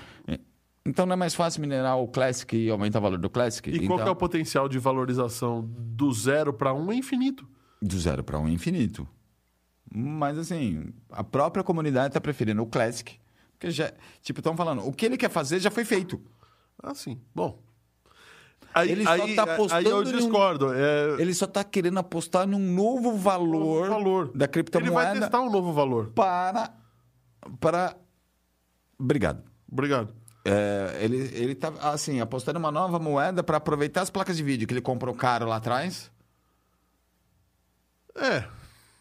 Então não é mais fácil minerar o Classic e aumentar o valor do Classic? e então, qual que é o potencial de valorização do zero para um é infinito. Do zero para um infinito. Mas assim, a própria comunidade está preferindo o Classic. Porque já, tipo, estão falando, o que ele quer fazer já foi feito. Ah, sim. Bom. Aí, Ele só aí, tá aí apostando eu em um- discordo. É, Ele só está querendo apostar num novo valor, novo valor. da Ele vai criptomoeda testar um novo valor. para. para... Obrigado. Obrigado. É, ele, ele tá assim, apostando em uma nova moeda para aproveitar as placas de vídeo que ele comprou caro lá atrás, É.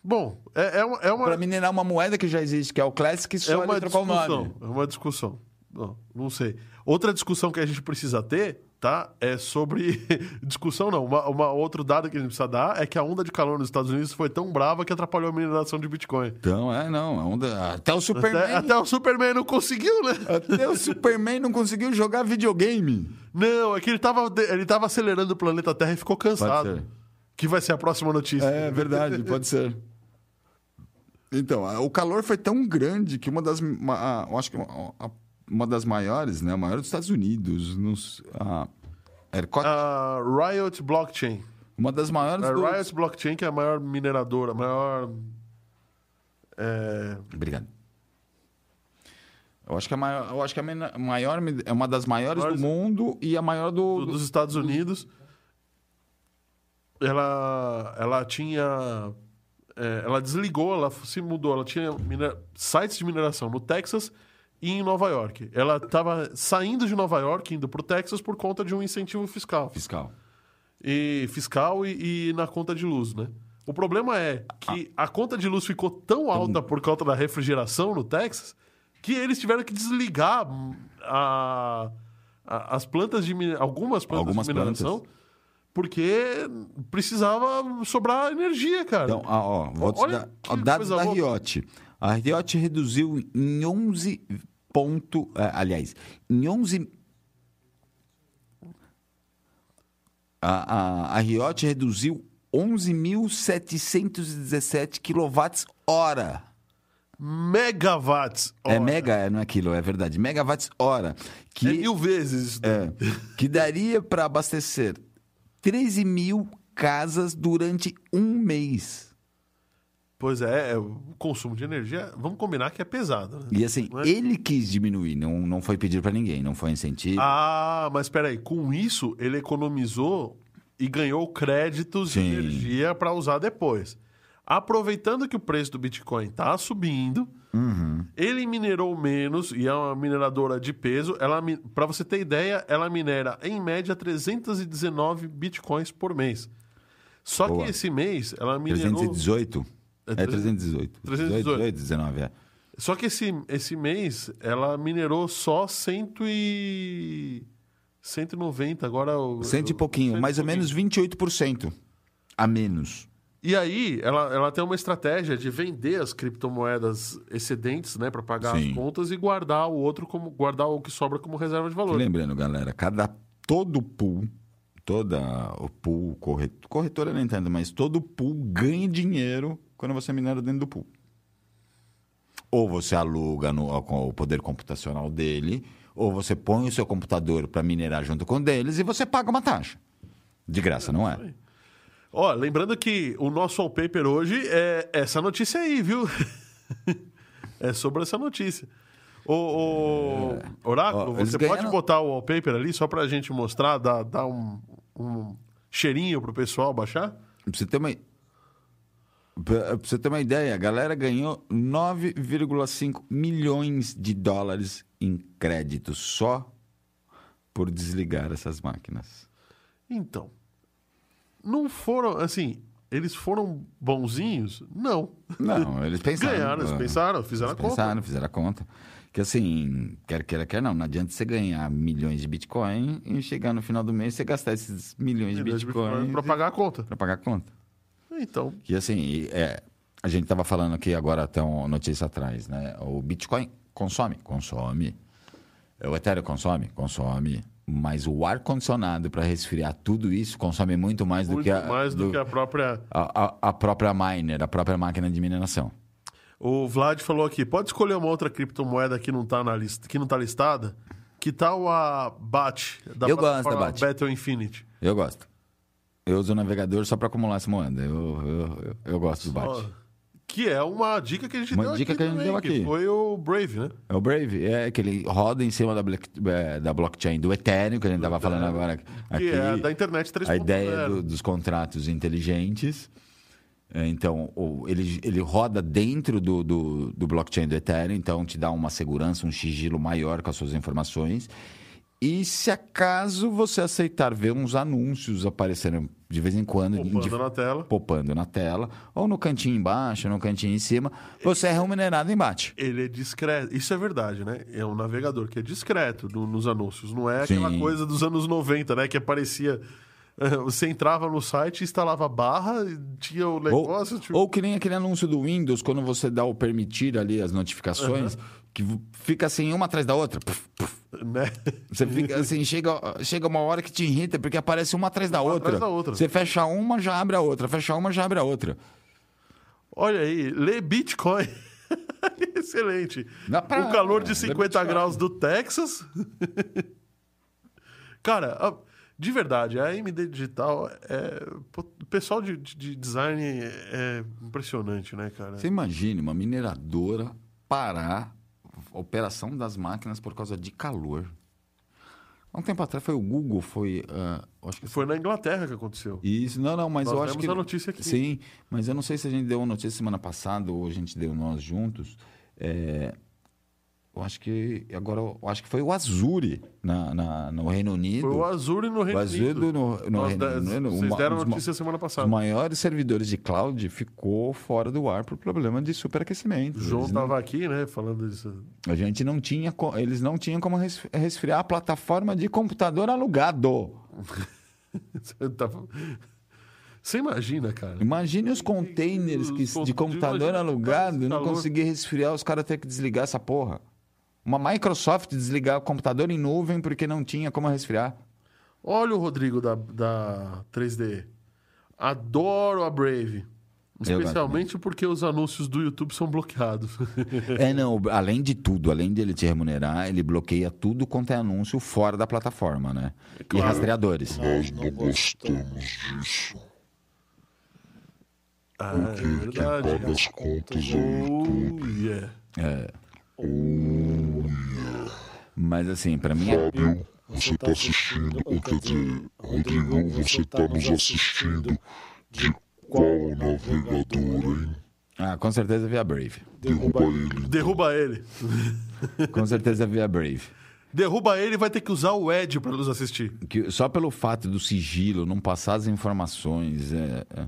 Bom, é, é uma, é uma, para minerar uma moeda que já existe, que é o Classic, é só uma ele trocou o discussão. nome. É uma discussão. Não, não sei. Outra discussão que a gente precisa ter tá? É sobre. Discussão não. Uma, uma outro dado que a gente precisa dar é que a onda de calor nos Estados Unidos foi tão brava que atrapalhou a mineração de Bitcoin. Então, é, não. a onda- Até o Superman. Até, até o Superman não conseguiu, né? até o Superman não conseguiu jogar videogame. Não, é que ele tava, ele tava acelerando o planeta Terra e ficou cansado. Que vai ser a próxima notícia. É verdade, pode ser. Então, o calor foi tão grande que uma das, ma- a- eu acho que uma, a- uma das maiores, né, a maior dos Estados Unidos, nos, a ERCOT, A Riot Blockchain. uma das maiores A do... Riot Blockchain, que é a maior mineradora, a maior. É, Obrigado. Eu acho que a maior, eu acho que mena- maior é uma das maiores Maiores- do mundo e a maior do, do- do- dos Estados Unidos. Ela, ela tinha. é, ela desligou, ela se mudou. Ela tinha mine- sites de mineração no Texas e em Nova York. Ela estava saindo de Nova York, indo para o Texas por conta de um incentivo fiscal. fiscal. e fiscal e, e na conta de luz, né? O problema é que a conta de luz ficou tão alta por conta da refrigeração no Texas que eles tiveram que desligar hum, a- a- as plantas de algumas plantas Algumas de mineração porque precisava sobrar energia, cara. Então, ah, ó, vou te Olha dar ó, dados da. Riot. A Riot reduziu em 11 ponto, é, aliás, em 11 a, a, a Riot reduziu 11.717 quilowatts-hora. Megawatts. É hora. mega, é, não é quilo, é verdade. Megawatts-hora. Que, É mil vezes. isso é, que daria para abastecer 13 mil casas durante um mês. Pois é, é, o consumo de energia, vamos combinar que é pesado. Né? E assim, é? ele quis diminuir, não, não foi pedir para ninguém, não foi incentivo. Ah, mas peraí, com isso ele economizou e ganhou créditos de Sim. energia para usar depois. Aproveitando que o preço do Bitcoin está subindo, Uhum. ele minerou menos e é uma mineradora de peso. Ela, para você ter ideia, ela minera em média 319 bitcoins por mês. Só Boa. que esse mês ela minerou. 318? É É 318. 318. 18, 19, é. Só que esse, esse mês ela minerou só 100 e... 190. Agora. Cento e pouquinho, cento e mais ou pouquinho. menos 28% a menos. E aí, ela, ela tem uma estratégia de vender as criptomoedas excedentes, né, para pagar Sim. as contas e guardar o outro como guardar o que sobra como reserva de valor. Lembrando, galera, cada todo pool, toda o pool, corretor, corretora nem tanto, mas todo pool ganha dinheiro quando você minera dentro do pool. Ou você aluga no, com o poder computacional dele, ou você põe o seu computador para minerar junto com o deles e você paga uma taxa. De graça, não é? Ó, lembrando que o nosso wallpaper hoje é essa notícia aí, viu? é sobre essa notícia. Ô, ô, Oráculo, Ó, eles você pode ganharam- botar o wallpaper ali só pra gente mostrar, dar, dar um, um cheirinho pro pessoal baixar? Pra você ter uma, pra você ter uma ideia, a galera ganhou 9,5 milhões de dólares em crédito só por desligar essas máquinas. Então, não foram, assim, eles foram bonzinhos? Não. Não, eles pensaram. Ganharam, eles ah, pensaram, fizeram eles a conta. pensaram, fizeram a conta. Que assim, quer queira, quer não, não adianta você ganhar milhões de Bitcoin e chegar no final do mês e você gastar esses milhões de Milhões de Bitcoin Pra pagar a conta. para pagar a conta. Então, E assim, é, a gente estava falando aqui agora até uma notícia atrás, né? O Bitcoin consome, consome. O Ethereum consome, consome. Mas o ar condicionado para resfriar tudo isso consome muito mais do muito que a, mais do, do- que a própria. a, a- a própria miner, a própria máquina de mineração. O Vlad falou aqui: pode escolher uma outra criptomoeda que não tá, na lista, que não tá listada? Que tal a BAT? Da Eu gosto da BAT. Battle Infinity. Eu gosto. Eu uso o navegador só para acumular essa moeda. Eu, eu, eu, eu gosto do Ó, BAT. que é uma dica que a gente Uma deu dica aqui que a gente também, deu que aqui. foi o Brave, né? É o Brave, é que ele roda em cima da, black- é, da blockchain do Ethereum, que a gente estava falando agora. Que aqui. é da internet 3.0. a ideia do- dos contratos inteligentes. É, Então, ele, ele roda dentro do, do, do blockchain do Ethereum, então te dá uma segurança, um sigilo maior com as suas informações. E se acaso você aceitar ver uns anúncios aparecendo de vez em quando, Popando dif- na tela. popando na tela, ou no cantinho embaixo, no cantinho em cima, você é remunerado em bate. Ele é discreto. Isso é verdade, né? É um navegador que é discreto no- nos anúncios. Não é aquela Sim. coisa dos anos 90, né? Que aparecia. Você entrava no site, instalava a barra, tinha o Ou, negócio. tipo, ou que nem aquele anúncio do Windows, quando você dá o permitir ali as notificações, que fica assim uma atrás da outra. Puf, puf. né? Você fica assim, chega, chega uma hora que te irrita, porque aparece uma atrás da Uma outra. atrás da outra. Você fecha uma, já abre a outra. Fecha uma, já abre a outra. Olha aí, lê Bitcoin. Excelente. Pra- O calor de lê 50 Bitcoin. graus do Texas. Cara, a- de verdade, a AMD Digital é. O pessoal de, de- de design é impressionante, né, cara? Você imagine uma mineradora parar operação das máquinas por causa de calor. Há um tempo atrás foi o Google, foi. eu acho que Foi na Inglaterra que aconteceu. Isso, não, não, mas Nós eu acho que. a notícia aqui. Sim, mas eu não sei se a gente deu a notícia semana passada ou a gente deu nós juntos. É, eu acho que. Agora, eu acho que foi o Azure na, na- no Reino Unido. Foi o Azure no Reino O Unido. no- no Nós Reino Unido, Vocês uma- deram a os ma- notícia semana Os passada. maiores servidores de cloud ficou fora do ar por problema de superaquecimento. O João estava aqui, né, falando disso. a gente não tinha, eles não tinham como res- resfriar a plataforma de computador alugado. Você Você imagina, cara. Imagine os containers que, Os de computador alugado e não conseguir resfriar, os caras ter que desligar essa porra. Uma Microsoft desligar o computador em nuvem porque não tinha como resfriar. Olha o Rodrigo da, da 3D. Adoro a Brave. Especialmente porque os anúncios do YouTube são bloqueados. É, não, além de tudo, além de ele te remunerar, ele bloqueia tudo quanto é anúncio fora da plataforma, né? E claro. rastreadores. Nós não gostamos disso. ah, Porque é quem verdade. paga as contas é o Oh, yeah. É. Mas assim, pra mim é... Fábio. Você tá assistindo, ou quer dizer, Rodrigo, você tá nos assistindo de qual navegador, hein? Ah, com certeza via Brave. Derruba ele. Derruba ele. Com certeza via Brave. Derruba ele e vai ter que usar o Edge para nos assistir. Que só pelo fato do sigilo não passar as informações. é- é.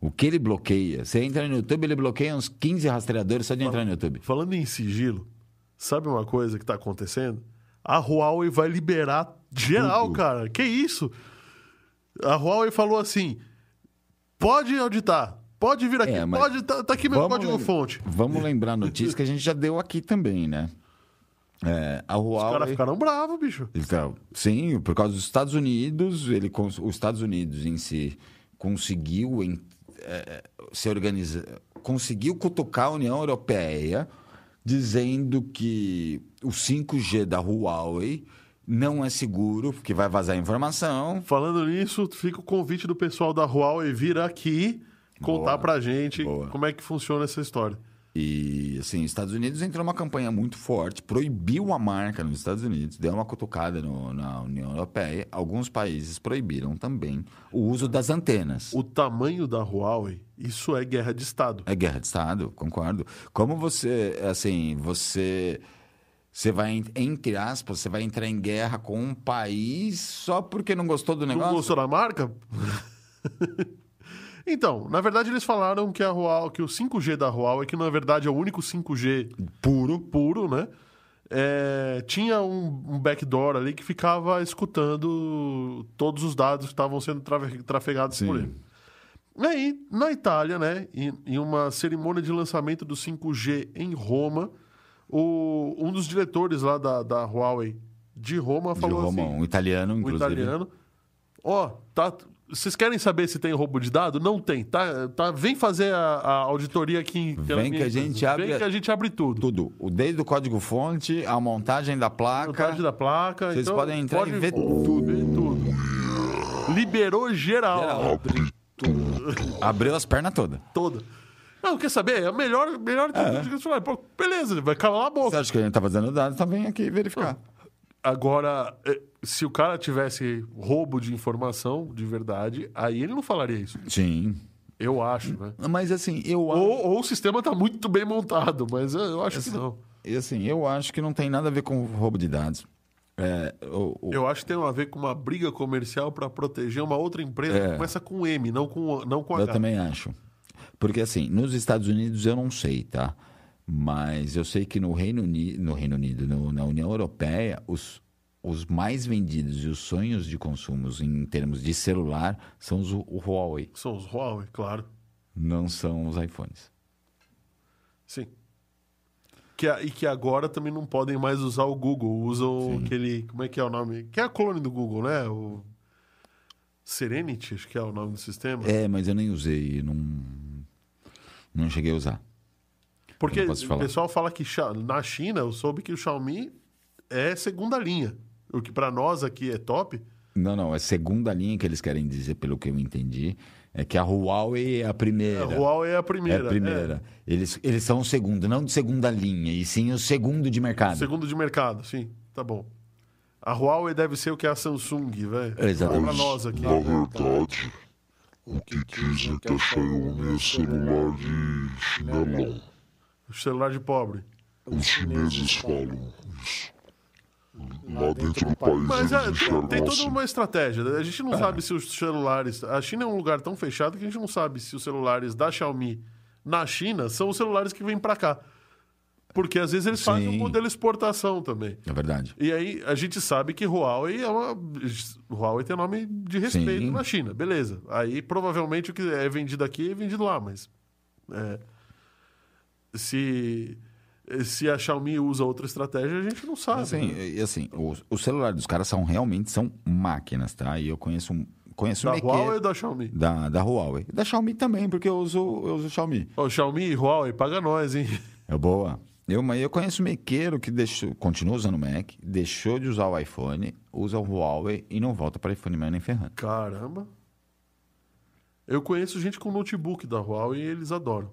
O que ele bloqueia? Você entra no YouTube, ele bloqueia uns 15 rastreadores só de entrar no YouTube. Falando em sigilo, sabe uma coisa que tá acontecendo? A Huawei vai liberar geral, Tudo. cara. Que isso? A Huawei falou assim: pode auditar, pode vir aqui, É, pode. Tá, tá aqui meu Vamos lem- código-fonte. Vamos lembrar a notícia que a gente já deu aqui também, né? É, a Os caras Huawei. ficaram bravos, bicho. Então, sim, por causa dos Estados Unidos, ele, os Estados Unidos em si conseguiu em- eh, se organizar, conseguiu cutucar a União Europeia dizendo que o 5G da Huawei não é seguro, porque vai vazar informação. Falando nisso, fica o convite do pessoal da Huawei vir aqui contar Boa. pra gente Boa. como é que funciona essa história. E, assim, os Estados Unidos entrou numa campanha muito forte, proibiu a marca nos Estados Unidos, deu uma cutucada no- na União Europeia. Alguns países proibiram também o uso das antenas. O tamanho da Huawei, isso é guerra de Estado. É guerra de Estado, concordo. Como você, assim, você... Você vai, entre aspas, você vai entrar em guerra com um país só porque não gostou do Não negócio? gostou da marca? então, na verdade eles falaram que a Huawei, que o 5G da Huawei, que na verdade é o único 5G Puro. puro, né? É, tinha um, um backdoor ali que ficava escutando todos os dados que estavam sendo trafe- trafegados Sim. por ele. E aí, na Itália, né, em, em uma cerimônia de lançamento do 5G em Roma, o- um dos diretores lá da, da Huawei de Roma De falou Roma, assim: um italiano, inclusive. italiano. Ó, tá. Vocês querem saber se tem roubo de dado? Não tem. Tá, tá, vem fazer a, a auditoria aqui. em- pela Vem que a gente abre Vem que a gente abre tudo. Tudo. O desde o código-fonte, a montagem da placa. Montagem da placa. Vocês então podem entrar pode e ver tudo. Ver tudo. Liberou geral. Geral. Abriu as pernas todas. Toda. Não, quer saber? É a melhor. melhor é. Beleza, vai calar a boca. Você acha que a gente tá fazendo dados? Então vem aqui verificar. Agora, eh, se o cara tivesse roubo de informação de verdade, aí ele não falaria isso. Sim. Eu acho, né? Mas assim, eu acho. Ou, ou o sistema tá muito bem montado, mas eu, eu acho que não. E assim, eu acho que não tem nada a ver com roubo de dados. É, o- o- Eu acho que tem a ver com uma briga comercial para proteger uma outra empresa É. que começa com M, não com, não com Eu H. também acho. Porque assim, nos Estados Unidos eu não sei, tá? Mas eu sei que no Reino Unido, no Reino Unido, no- na União Europeia, os, os mais vendidos e os sonhos de consumos em termos de celular são os o Huawei, São os Huawei, claro. não são os iPhones. Sim. Que, e que agora também não podem mais usar o Google. Usam Sim. aquele. Como é que é o nome? Que é a clone do Google, né? O Serenity, acho que é o nome do sistema. É, mas eu nem usei, não, não cheguei a usar. Porque o pessoal fala que na China eu soube que o Xiaomi é segunda linha. O que para nós aqui é top. Não, não, a segunda linha que eles querem dizer, pelo que eu entendi, é que a Huawei é a primeira. A Huawei é a É primeira. a primeira. Eles, eles são o segundo, não de segunda linha, e sim o segundo de É. mercado. Segundo de mercado, sim. Tá bom. A Huawei deve ser o que é a Samsung, velho. Exatamente. Pra nós aqui. Na verdade, o que dizem é que a Xiaomi é celular de chinelão. O celular de pobre. Os chineses falam isso. Lá dentro do país Mas é, tem, tem toda uma estratégia. A gente não sabe se os celulares. A China é um lugar tão fechado que a gente não sabe se os celulares da Xiaomi na China são os celulares que vêm pra cá. Porque às vezes eles fazem um Sim. modelo exportação também. É verdade. E aí a gente sabe que Huawei é uma. Huawei tem nome de respeito Sim. na China, beleza. Aí provavelmente o que é vendido aqui é vendido lá, mas. é, se, se a Xiaomi usa outra estratégia, a gente não sabe. Assim, né? e assim, os, os celulares dos caras são realmente são máquinas, tá? E eu conheço um conheço Da Huawei ou da Xiaomi? da, da Huawei. Da Xiaomi também, porque eu uso, eu uso Xiaomi. Ô, Xiaomi e Huawei, paga nós, hein? É boa. Eu, mas eu conheço um mequeiro que deixou, continua usando o Mac, deixou de usar o iPhone, usa o Huawei e não volta para iPhone mais nem ferrando. Caramba. Eu conheço gente com notebook da Huawei e eles adoram.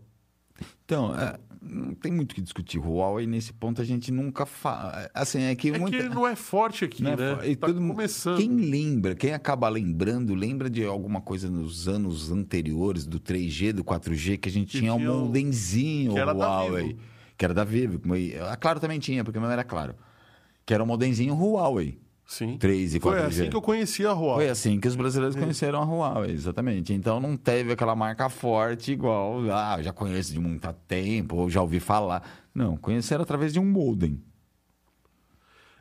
Então, é, não tem muito o que discutir. Huawei, nesse ponto, a gente nunca fala. Assim, é que É muita... que ele não é forte aqui, né? né? E tá todo começando. Quem lembra, quem acaba lembrando, lembra de alguma coisa nos anos anteriores, do 3G, do 4G, que a gente Que tinha um tinha modemzinho que era da Huawei. Que era da Vivo. A Claro também tinha, porque não era claro. Que era um modemzinho Huawei. Sim. 3 e 4G. Foi assim que eu conheci a Huawei. Foi assim que os brasileiros conheceram a Huawei, exatamente. Então não teve aquela marca forte igual, ah, já conheço de muito tempo, ou já ouvi falar. Não, conheceram através de um modem.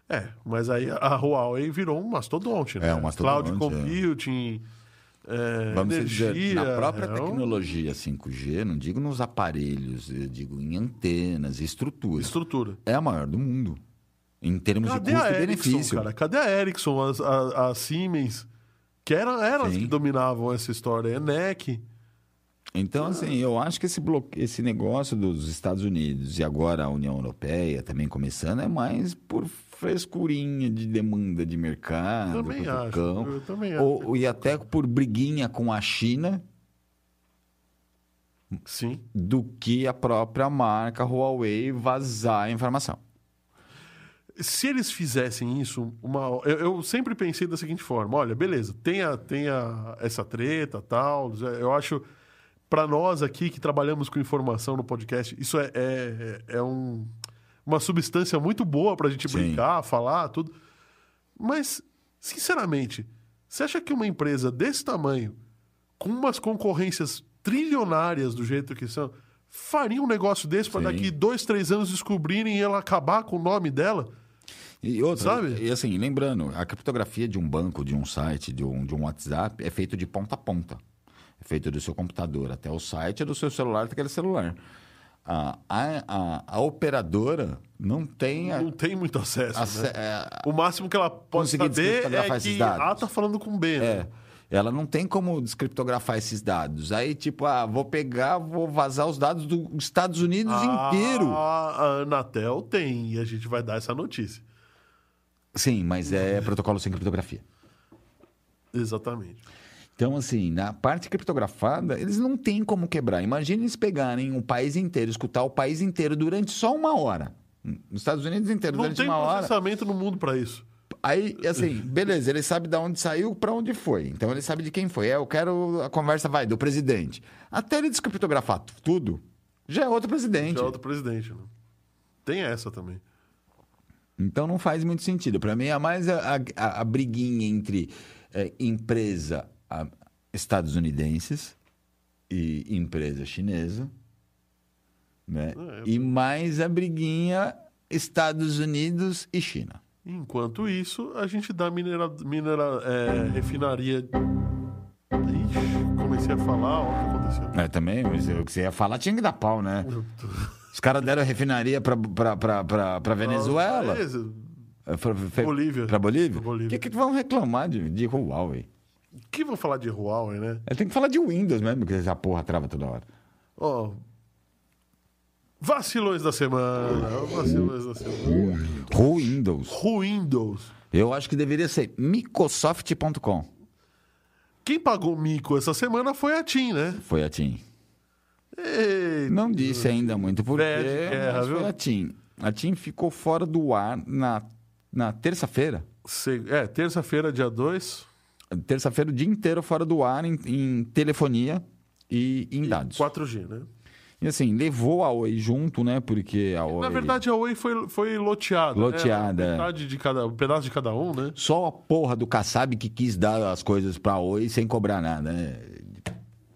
É, mas aí a Huawei virou um mastodonte, né? É, um mastodonte, Cloud computing, é, Vamos energia... dizer, na própria é tecnologia 5G, não digo nos aparelhos, eu digo em antenas, estrutura. Estrutura. É a maior do mundo. Em termos Cadê de a custo e Ericsson, benefício. cara? Cadê a Ericsson, as- a, a Siemens? Que eram eram as Sim. que dominavam essa história. É NEC. Então, assim, eu acho que esse, bloque... esse negócio dos Estados Unidos e agora a União Europeia também começando é mais por frescurinha de demanda de mercado, Também acho, eu também acho. Ou, e até por briguinha com a China Sim. do que a própria marca Huawei vazar a informação. Se eles fizessem isso, uma, eu, eu sempre pensei da seguinte forma: olha, beleza, tem, a, tem a, essa treta tal. Eu acho, para nós aqui que trabalhamos com informação no podcast, isso é, é, é um, uma substância muito boa para a gente Sim. brincar, falar, tudo. Mas, sinceramente, você acha que uma empresa desse tamanho, com umas concorrências trilionárias do jeito que são, faria um negócio desse para daqui dois, três anos descobrirem e ela acabar com o nome dela? E outra, Sabe? e assim, lembrando, a criptografia de um banco, de um site, de um, de um WhatsApp é feito de ponta a ponta. É feito do seu computador até o site, do seu celular até aquele celular. A, a, a, a operadora não tem a, Não tem muito acesso. ace- né? é, O máximo que ela pode saber descriptografar é esses que dados. A tá falando com B, né? É. Ela não tem como descriptografar esses dados. Aí, tipo, ah, vou pegar, vou vazar os dados dos Estados Unidos inteiro. Ah, A Anatel tem, e a gente vai dar essa notícia. Sim, mas é protocolo sem criptografia. Exatamente. Então, assim, na parte criptografada, eles não têm como quebrar. Imagina eles pegarem o país inteiro, escutar o país inteiro durante só uma hora. Nos Estados Unidos inteiro, Não durante tem uma hora. processamento no mundo para isso. Aí, assim, beleza, ele sabe de onde saiu, para onde foi. Então, ele sabe de quem foi. É, eu quero. A conversa vai do presidente. Até ele descriptografar tudo, já é outro presidente. Já é outro presidente, né? Tem essa também. Então não faz muito sentido. Para mim é mais a, a, a briguinha entre é, empresa estadunidenses e empresa chinesa, né? É, E mais a briguinha Estados Unidos e China. Enquanto isso, a gente dá minera, minera, é, refinaria. Ixi, comecei a falar, ó, o que aconteceu. É, também, mas o que você ia falar tinha que dar pau, né? Os caras deram refinaria pra, pra, pra, pra, pra Venezuela. Beleza. É, Pra, pra- Bolívia. Pra Bolívia? Pra. O que, que vão reclamar de, de Huawei? que vão falar de Huawei, né? Eu tenho que falar de Windows mesmo, que essa porra trava toda hora. Ó. Vacilões da semana. Vacilões da semana. Windows. Windows. Eu acho que deveria ser Microsoft.com. Quem pagou mico essa semana foi a TIM, né? Foi a TIM. Ei, Não disse ainda muito por Véia de quê, guerra, foi a TIM. A TIM ficou fora do ar na, na terça-feira. É, terça-feira, dia 2. Terça-feira, o dia inteiro fora do ar em, em telefonia e em dados. 4G, né? E assim, levou a Oi junto, né? Porque a Oi... Na verdade, a Oi foi, foi loteada. Loteada, Né? Metade de cada, um pedaço de cada um, né? Só a porra do Kassab que quis dar as coisas pra Oi sem cobrar nada, né?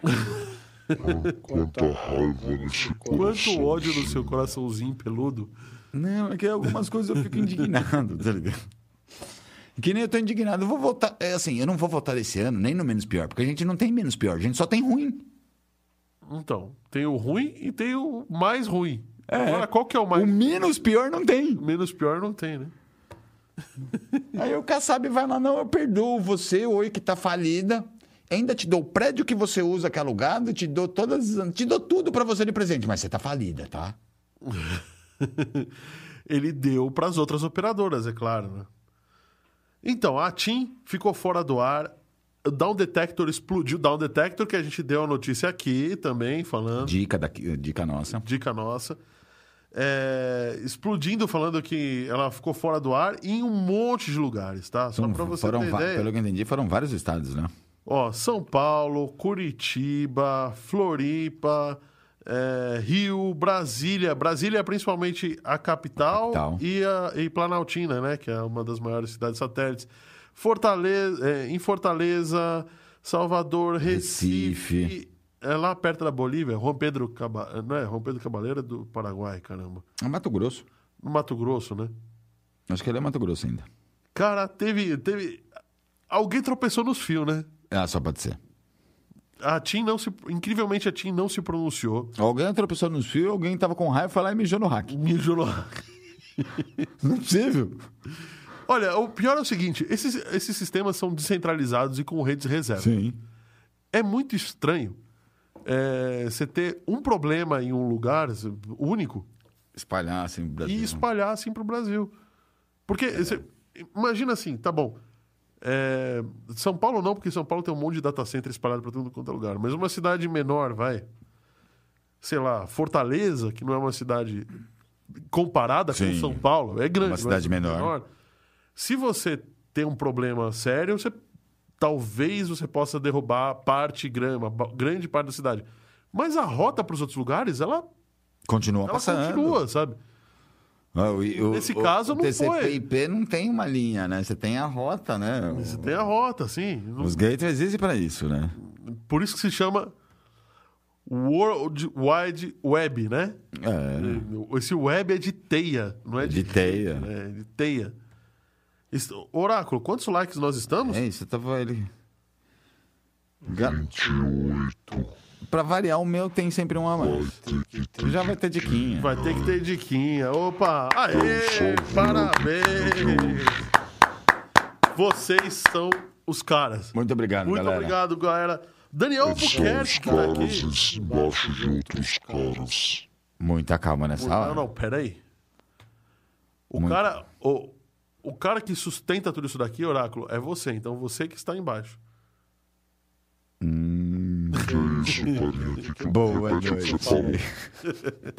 Quanta raiva nesse coração. Quanto ódio no seu coraçãozinho peludo. Não, é que algumas coisas eu fico indignado, tá ligado? Que nem eu tô indignado. Eu vou votar. É assim, eu não vou votar esse ano, nem no menos pior, porque a gente não tem menos pior, a gente só tem ruim. Então, tem o ruim e tem o mais ruim. É. Agora, qual que é o mais O menos pior não tem. menos pior? Não tem, né? Aí o Kassab vai lá, não, eu perdoo você, Oi, que tá falida. Ainda te dou o prédio que você usa, que é alugado, te dou todas. Te dou tudo pra você de presente, mas você tá falida, tá? Ele deu para as outras operadoras, é claro, né? Então, a TIM ficou fora do ar. O Down Detector explodiu. Down Detector, que a gente deu a notícia aqui também, falando. Dica, daqui, dica nossa. Dica nossa. É, explodindo, falando que ela ficou fora do ar em um monte de lugares, tá? Só São- para você foram, ter ideia. pelo que eu entendi, foram vários estados, né? Ó, São Paulo, Curitiba, Floripa, é, Rio, Brasília. Brasília é principalmente a capital, Capital. E, a, e Planaltina, né? Que é uma das maiores cidades satélites. Fortaleza, é, em Fortaleza, Salvador, Recife. Recife. É lá perto da Bolívia, Juan Pedro, Caba, não é? Juan Pedro Cabaleira do Paraguai, caramba. É Mato Grosso. No Mato Grosso, né? Acho que ele é Mato Grosso ainda. Cara, teve, teve... Alguém tropeçou nos fios, né? Ah, só pode ser. A TIM não se... Incrivelmente, a TIM não se pronunciou. Alguém tropeçou nos fios, alguém tava com raiva, foi lá e mijou no hack. Mijou no... Não é possível. Olha, o pior é o seguinte: esses, esses sistemas são descentralizados e com redes reserva. Sim. É muito estranho é, você ter um problema em um lugar único Espalhar assim o Brasil. e espalhar assim para o Brasil. Porque você- imagina assim, tá bom. É, São Paulo não, porque São Paulo tem um monte de data center espalhado para todo quanto é lugar. Mas uma cidade menor, vai. Sei lá, Fortaleza, que não é uma cidade comparada com Sim. São Paulo, é grande. Uma cidade mas menor. Se você tem um problema sério, você talvez você possa derrubar parte grama, grande parte da cidade. Mas a rota para os outros lugares, ela, Continua ela passando. continua, sabe? O- o- Nesse o- caso, o não foi. TCP/IP não tem uma linha, né? Você tem a rota, né? Você tem a rota, sim. Os gateways existem para isso, né? Por isso que se chama World Wide Web, né? É. Esse web é de teia, não é de, De teia. É de teia. Oráculo, quantos likes nós estamos? É isso, eu tava. Ga- 28. Pra variar, o meu tem sempre um a mais. Já vai ter diquinha. Vai ter que ter diquinha. Opa! Aê! Parabéns! Vocês são os caras. Muito obrigado, Muito galera. obrigado, galera. Daniel São os Albuquerque que tá aqui. embaixo de outros caras. Muita calma nessa Não, hora. não, peraí. O Muito. cara, o, o cara que sustenta tudo isso daqui, Oráculo, é você. Então você que está embaixo. Hum, é isso, carinha? Que boa repete o que noite. você falou?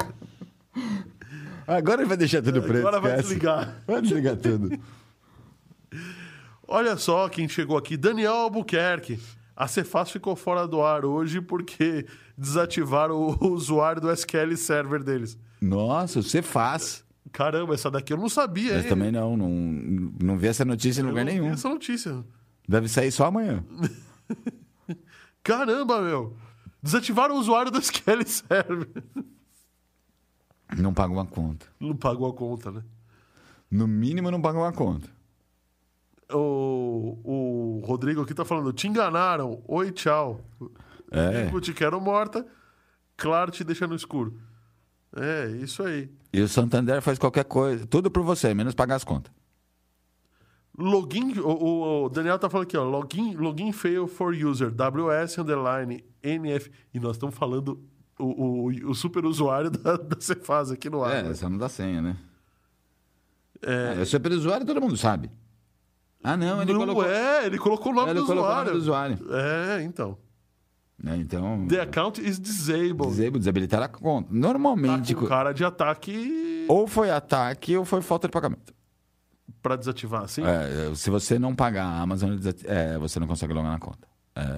Agora ele vai deixar tudo preto. Agora vai esquece. desligar. Vai desligar tudo. Olha só quem chegou aqui, Daniel Albuquerque. A Cefaz ficou fora do ar hoje porque desativaram o usuário do SQL Server deles. Nossa, você faz. Caramba, essa daqui eu não sabia, hein? também não, não, não vi essa notícia em Eu lugar não vi nenhum. Essa notícia. Deve sair só amanhã. Caramba, meu. Desativaram o usuário do SQL Server. Não paga uma conta. Não pagou a conta, né? No mínimo, não paga uma conta. O, o Rodrigo aqui tá falando, te enganaram. Oi, tchau. É. Digo, te quero morta. Claro, te deixa no escuro. É, isso aí. E o Santander faz qualquer coisa, tudo por você, menos pagar as contas. Login, o, o- Daniel tá falando aqui, ó. Login, login fail for user, WS underline NF. E nós estamos falando o, o, o super usuário da, da Cefaz aqui no ar. É, né? essa não dá senha, né? É, É, o super usuário todo mundo sabe. Ah, não, ele não colocou. é, ele colocou o nome ele do colocou usuário. nome do usuário. É, então. né? Então, The account is disabled. disable, desabilitar a conta. Tá Normalmente, com cara de ataque ou foi ataque ou foi falta de pagamento. Pra desativar, assim. É, se você não pagar a Amazon, é, você não consegue logar na conta.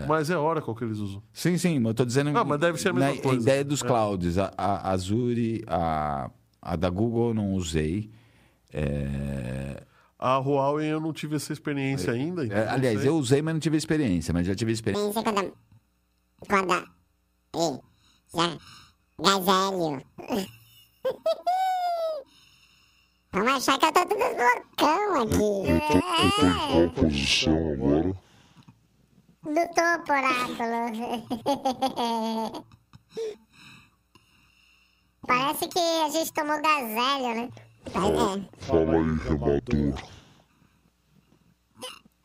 Mas é Oracle que eles usam. Sim, sim, mas eu tô dizendo. Ah, mas deve ser a mesma na, coisa. ideia dos É. clouds. A, a Azure, a, a da Google eu não usei. É, A Huawei eu não tive essa experiência ainda. então é, não aliás, sei. eu usei, mas não tive experiência. Mas já tive experiência. Quando a... Quando a... Ei, já... Gazelho. Vamos achar que eu tô tudo loucão aqui. Eu tô, eu tô em qual posição agora? Do topo, oráculo. Parece que a gente tomou gazelho, né? Mas Fala aí, remador.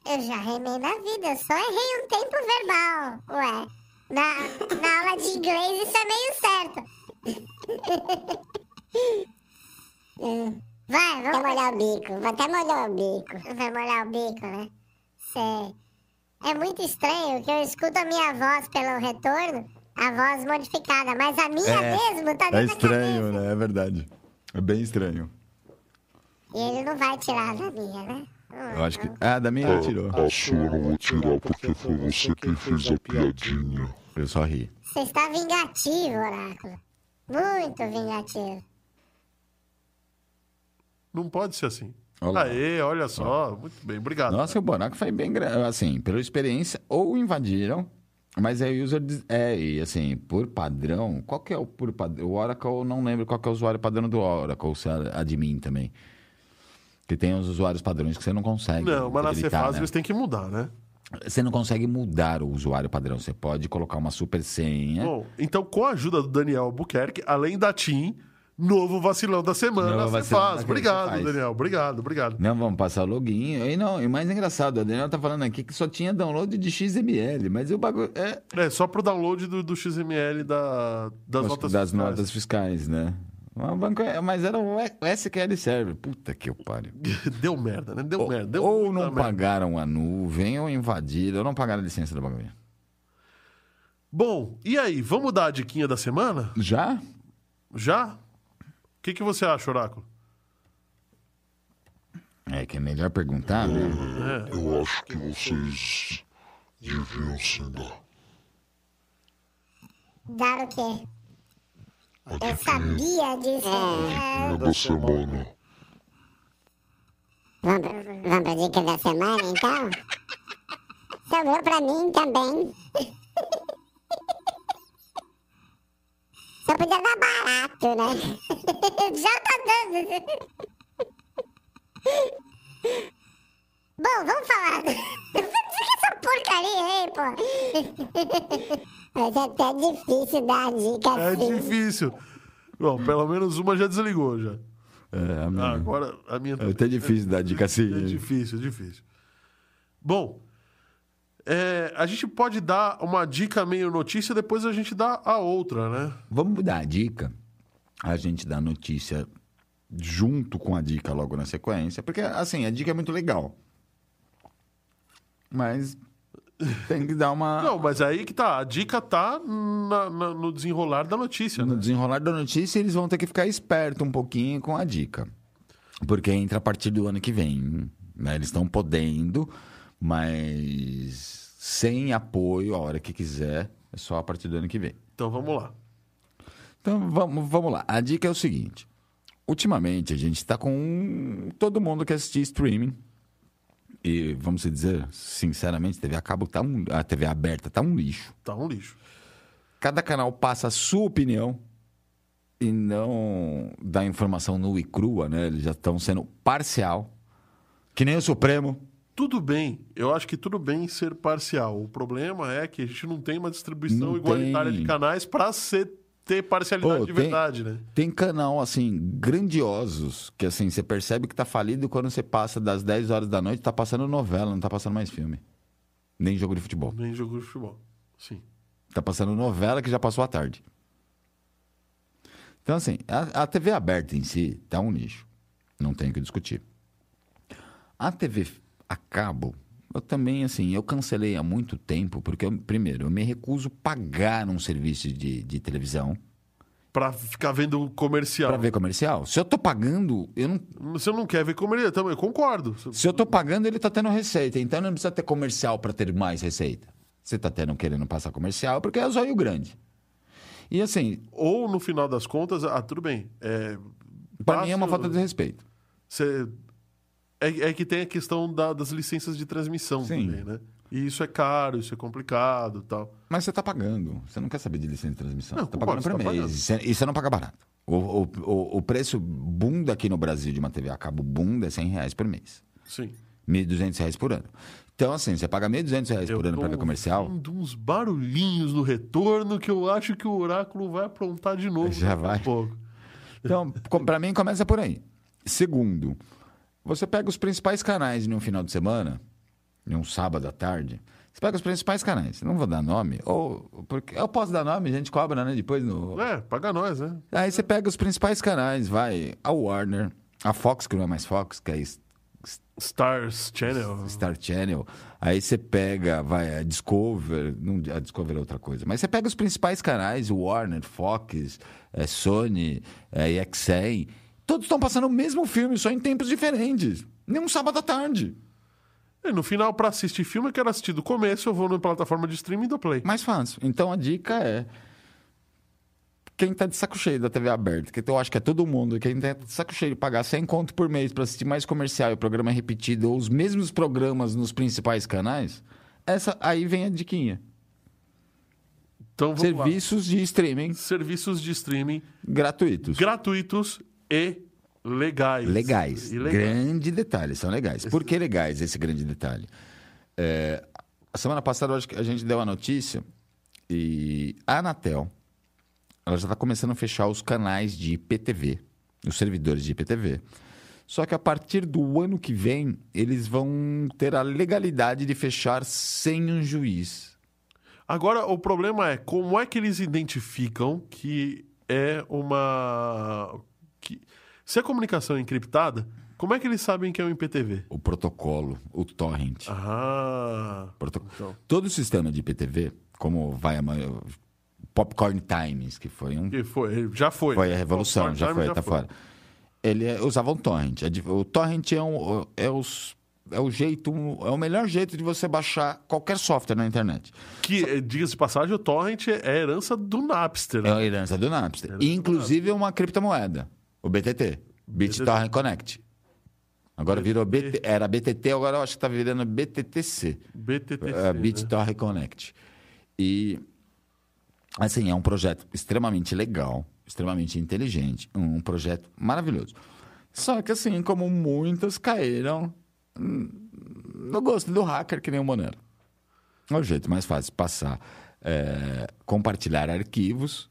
é, eu já remei na vida, eu só errei um tempo verbal. Ué, na, na aula de inglês isso é meio certo. Hum, Vai, vamos molhar o bico, vou até molhar o bico. Vai molhar o bico, né? Sei. É muito estranho que eu escuto a minha voz pelo retorno, a voz modificada, mas a minha É, mesmo tá É dentro da estranho, né? É verdade. É bem estranho. E ele não vai tirar da minha, né? Eu acho que. Ah, da minha ele tirou. A sua eu não vou tirar porque foi você quem fez a piadinha. Eu só ri. Você está vingativo, Oráculo. Muito vingativo. Não pode ser assim. Olha lá. Aê, olha só. Muito bem, obrigado. Nossa, o buraco foi bem grande. Assim, pela experiência, ou invadiram, mas é user. des- É, e assim, por padrão, qual que é o por padrão? O Oracle, não lembro qual que é o usuário padrão do Oracle, se é admin também. Que tem os usuários padrões que você não consegue. Não, mas na Cefaz né? eles têm que mudar, né? Você não consegue mudar o usuário padrão. Você pode colocar uma super senha. Bom, então com a ajuda do Daniel Albuquerque, além da TIM, novo vacilão da semana, Novo você faz. Obrigado, faz. Daniel. Obrigado, obrigado. Não, vamos passar o login. E não, e mais engraçado, a Daniela tá falando aqui que só tinha download de XML, mas o bagulho é É, só pro download do, do XML da, das Acho notas das fiscais. notas fiscais, né? Mas era o SQL Server. Puta que eu pariu. Deu merda, né? Deu Ou, merda. Deu ou não merda. pagaram a nuvem, ou invadiram, ou não pagaram a licença do bagulho. Bom, e aí, vamos dar a diquinha da semana? Já? Já? O que, que você acha, Oráculo? É que é melhor perguntar, né? É. Eu acho que vocês deviam sim dar. Dar o quê? Eu sabia disso. É, Diquinha da semana. Vamos, pra- vamos pra dica da semana, então? Sobrou pra mim também. Só podia dar barato, né? Já tá dando. Bom, vamos falar. Essa porcaria aí, pô. Mas é até difícil dar a dica É assim. difícil. Bom, pelo menos uma já desligou já. É, a minha- Ah, agora a minha é até difícil dar dica assim. É difícil, é difícil. Bom, é, a gente pode dar uma dica meio notícia, depois a gente dá a outra, né? Vamos dar a dica. A gente dá a notícia junto com a dica logo na sequência. Porque, assim, a dica é muito legal. Mas tem que dar uma. Não, mas aí que tá. A dica tá na- na- no desenrolar da notícia, No né? desenrolar da notícia, eles vão ter que ficar esperto um pouquinho com a dica. Porque entra a partir do ano que vem. né? Eles estão podendo, mas sem apoio, a hora que quiser, é só a partir do ano que vem. Então vamos lá. Então vamos, vamos lá. A dica é o seguinte: ultimamente a gente está com todo mundo que assistir streaming. E vamos dizer, sinceramente, TV a cabo tá um, a TV aberta tá um lixo. Tá um lixo. Cada canal passa a sua opinião e não dá informação nua e crua, né? Eles já estão sendo parcial. Que nem o Supremo. Tudo bem, eu acho que tudo bem ser parcial. O problema é que a gente não tem uma distribuição Não igualitária tem. de canais para ser ter parcialidade Pô, de tem- verdade, né? Tem canal, assim, grandiosos, que assim, você percebe que tá falido quando você passa das 10 horas da noite, tá passando novela, não tá passando mais filme. Nem jogo de futebol. Nem jogo de futebol. Sim. Tá passando novela que já passou a tarde. Então, assim, a, a TV aberta em si tá um lixo. Não tem o que discutir. A TV a cabo, eu também, assim, eu cancelei há muito tempo, porque, eu, primeiro, eu me recuso pagar um serviço de, de televisão Pra ficar vendo comercial. para ver comercial. Se eu tô pagando, eu não, Você não quer ver comercial também, eu concordo. Se eu tô pagando, ele tá tendo receita. Então não precisa ter comercial para ter mais receita. Você tá tendo querendo passar comercial porque é zóio grande. E assim, Ou no final das contas, ah, tudo bem. É, para mim é uma falta de respeito. Você... É, é que tem a questão da- das licenças de transmissão Sim. também, né? E isso é caro, isso é complicado tal. Mas você tá pagando. Você não quer saber de licença de transmissão. Não, você tá concordo, pagando por você tá mês. E você- não paga barato. O, o, o, preço bunda aqui no Brasil de uma TV a cabo bunda é 100 reais por mês. Sim. 1.200 reais por ano. Então, assim, você paga 1.200 reais por ano para ver comercial, ouvindo uns barulhinhos no retorno que eu acho que o oráculo vai aprontar de novo. Já vai? pouco. Então, pra mim, começa por aí. Segundo, você pega os principais canais em um final de semana, em um sábado à tarde. Você pega os principais canais. Não vou dar nome, ou porque eu posso dar nome, a gente cobra, né? Depois no. É, paga nós, né? Aí você pega os principais canais, vai a Warner, a Fox que não é mais Fox, que é Stars Channel. Star Channel. Aí você pega, vai a Discover, não, a Discover é outra coisa. Mas você pega os principais canais, Warner, Fox, é, Sony, é, EXN. Todos estão passando o mesmo filme, só em tempos diferentes. Nem um sábado à tarde. E no final, pra assistir filme, eu quero assistir do começo, eu vou na plataforma de streaming do Play. Mais fácil. Então a dica é. Quem tá de saco cheio da TV aberta, que eu acho que é todo mundo, quem tá de saco cheio de pagar 100 conto por mês pra assistir mais comercial e programa repetido, ou os mesmos programas nos principais canais, essa aí vem a diquinha. Então vamos lá. Serviços de streaming Serviços de streaming gratuitos. gratuitos e legais. Legais. E legais. Grande detalhe, são legais. Por que legais esse grande detalhe? É, a semana passada acho que a gente deu a notícia e a Anatel ela já está começando a fechar os canais de IPTV, os servidores de IPTV. Só que a partir do ano que vem, eles vão ter a legalidade de fechar sem um juiz. Agora, o problema é como é que eles identificam que é uma. Que... Se a comunicação é encriptada, como é que eles sabem que é um IPTV? O protocolo, o torrent. Ah. Proto- Então. Todo o sistema de IPTV, como vai a ma- Popcorn Times, que foi um Que foi, já foi. Foi a revolução, Popcorn já Time foi, tá fora. Ele é- usava um torrent. É O torrent é, um, é, os- é o jeito, é o melhor jeito de você baixar qualquer software na internet. Que, eh, diga-se de passagem, o Torrent é herança do Napster. É né? a herança do Napster. Herança E, do inclusive, é uma criptomoeda, o BTT, BitTorrent Connect. Agora virou BT, era BTT, agora eu acho que está virando BTTC. BTTC. É, né? BitTorrent Connect. E, assim, é um projeto extremamente legal, extremamente inteligente, um projeto maravilhoso. Só que, assim, como muitas caíram no gosto do hacker, que nem o Monero. É o jeito mais fácil de passar, é, compartilhar arquivos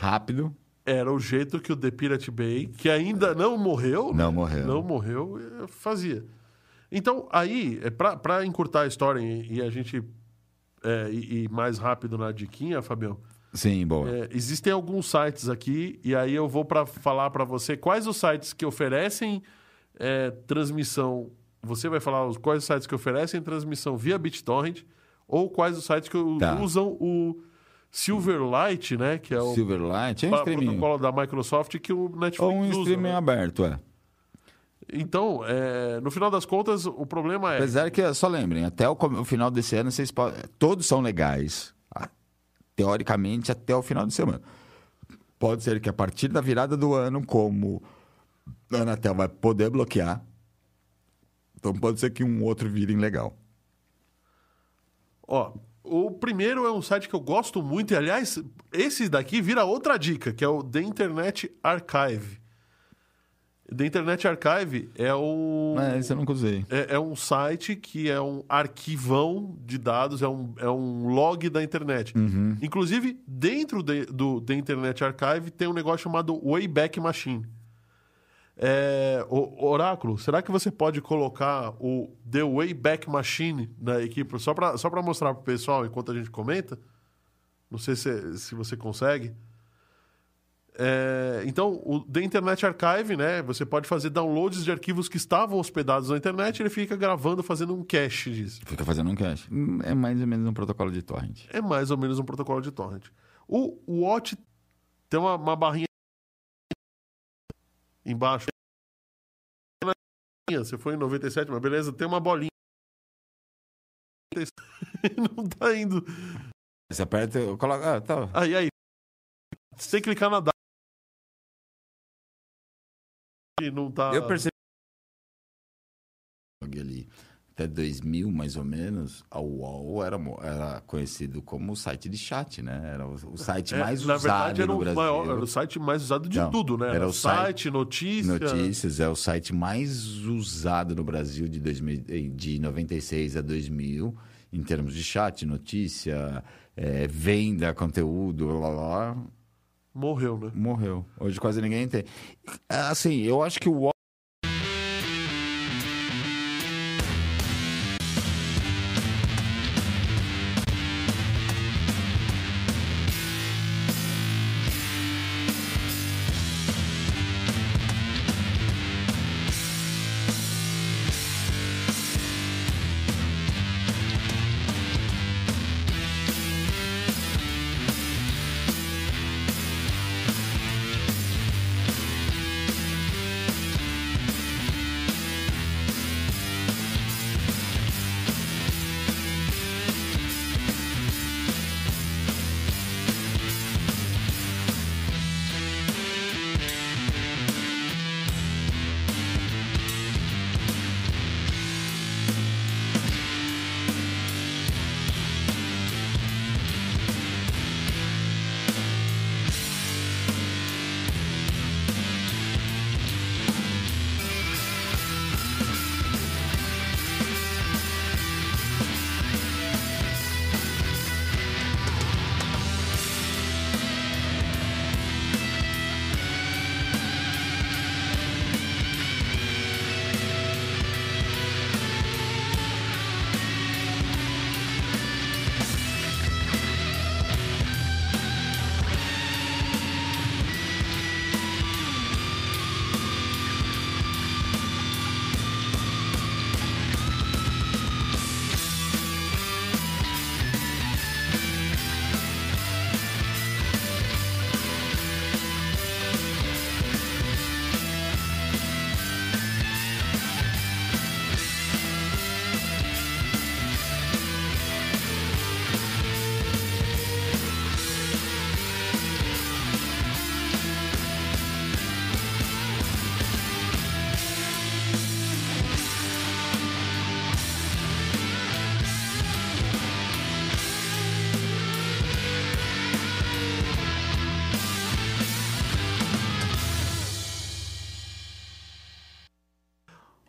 rápido. Era o jeito que o The Pirate Bay, que ainda não morreu, Não né? morreu. não morreu, eh, fazia. Então, aí, é pra, pra encurtar a história e, e a gente é, ir ir mais rápido na diquinha, Fabião, Sim, boa. é, existem alguns sites aqui, e aí eu vou para falar para você quais os sites que oferecem é, transmissão. Você vai falar quais os sites que oferecem transmissão via BitTorrent, ou quais os sites que Tá. usam o Silverlight, né? Que é o Silverlight é um protocolo da Microsoft que o Netflix Ou um usa. streaming né? aberto, é. Então, é, no final das contas, o problema é. Apesar que, só lembrem, até o, o final desse ano, vocês podem. Todos são legais. Teoricamente, até o final de semana. Pode ser que a partir da virada do ano, como a Anatel vai poder bloquear, então pode ser que um outro virem legal. Ó, o primeiro é um site que eu gosto muito, e aliás, esse daqui vira outra dica, que é o The Internet Archive. The Internet Archive é o. É, esse eu nunca usei. É, é um site que é um arquivão de dados, é um, é um log da internet. Inclusive, dentro de- do The Internet Archive tem um negócio chamado Wayback Machine. É, o- Oráculo, será que você pode colocar o The Wayback Machine na equipe só para só pra mostrar pro pessoal enquanto a gente comenta? Não sei se, se você consegue. É, então, o The Internet Archive, né? Você pode fazer downloads de arquivos que estavam hospedados na internet, ele fica gravando, fazendo um cache disso. Fica fazendo um cache. É mais ou menos um protocolo de torrent. É mais ou menos um protocolo de torrent. O Watch tem uma, uma barrinha embaixo. Você foi em 97, mas beleza, tem uma bolinha. Não tá indo. Você aperta, coloca. Ah, tá. Aí, aí. Você tem que clicar na data. E não tá. Eu percebi. Até 2000, mais ou menos, a UOL era, era conhecido como site de chat, né? Era o, o site É, mais na usado verdade, era no o, Brasil. maior, era o site mais usado de tudo, né? era o site, notícia. Notícias é o site mais usado no Brasil de, 2000, eh, de 96 a 2000, em termos de chat, notícia, eh, venda, conteúdo, blá, blá. Morreu, né? morreu. Hoje quase ninguém tem. Assim, eu acho que o UOL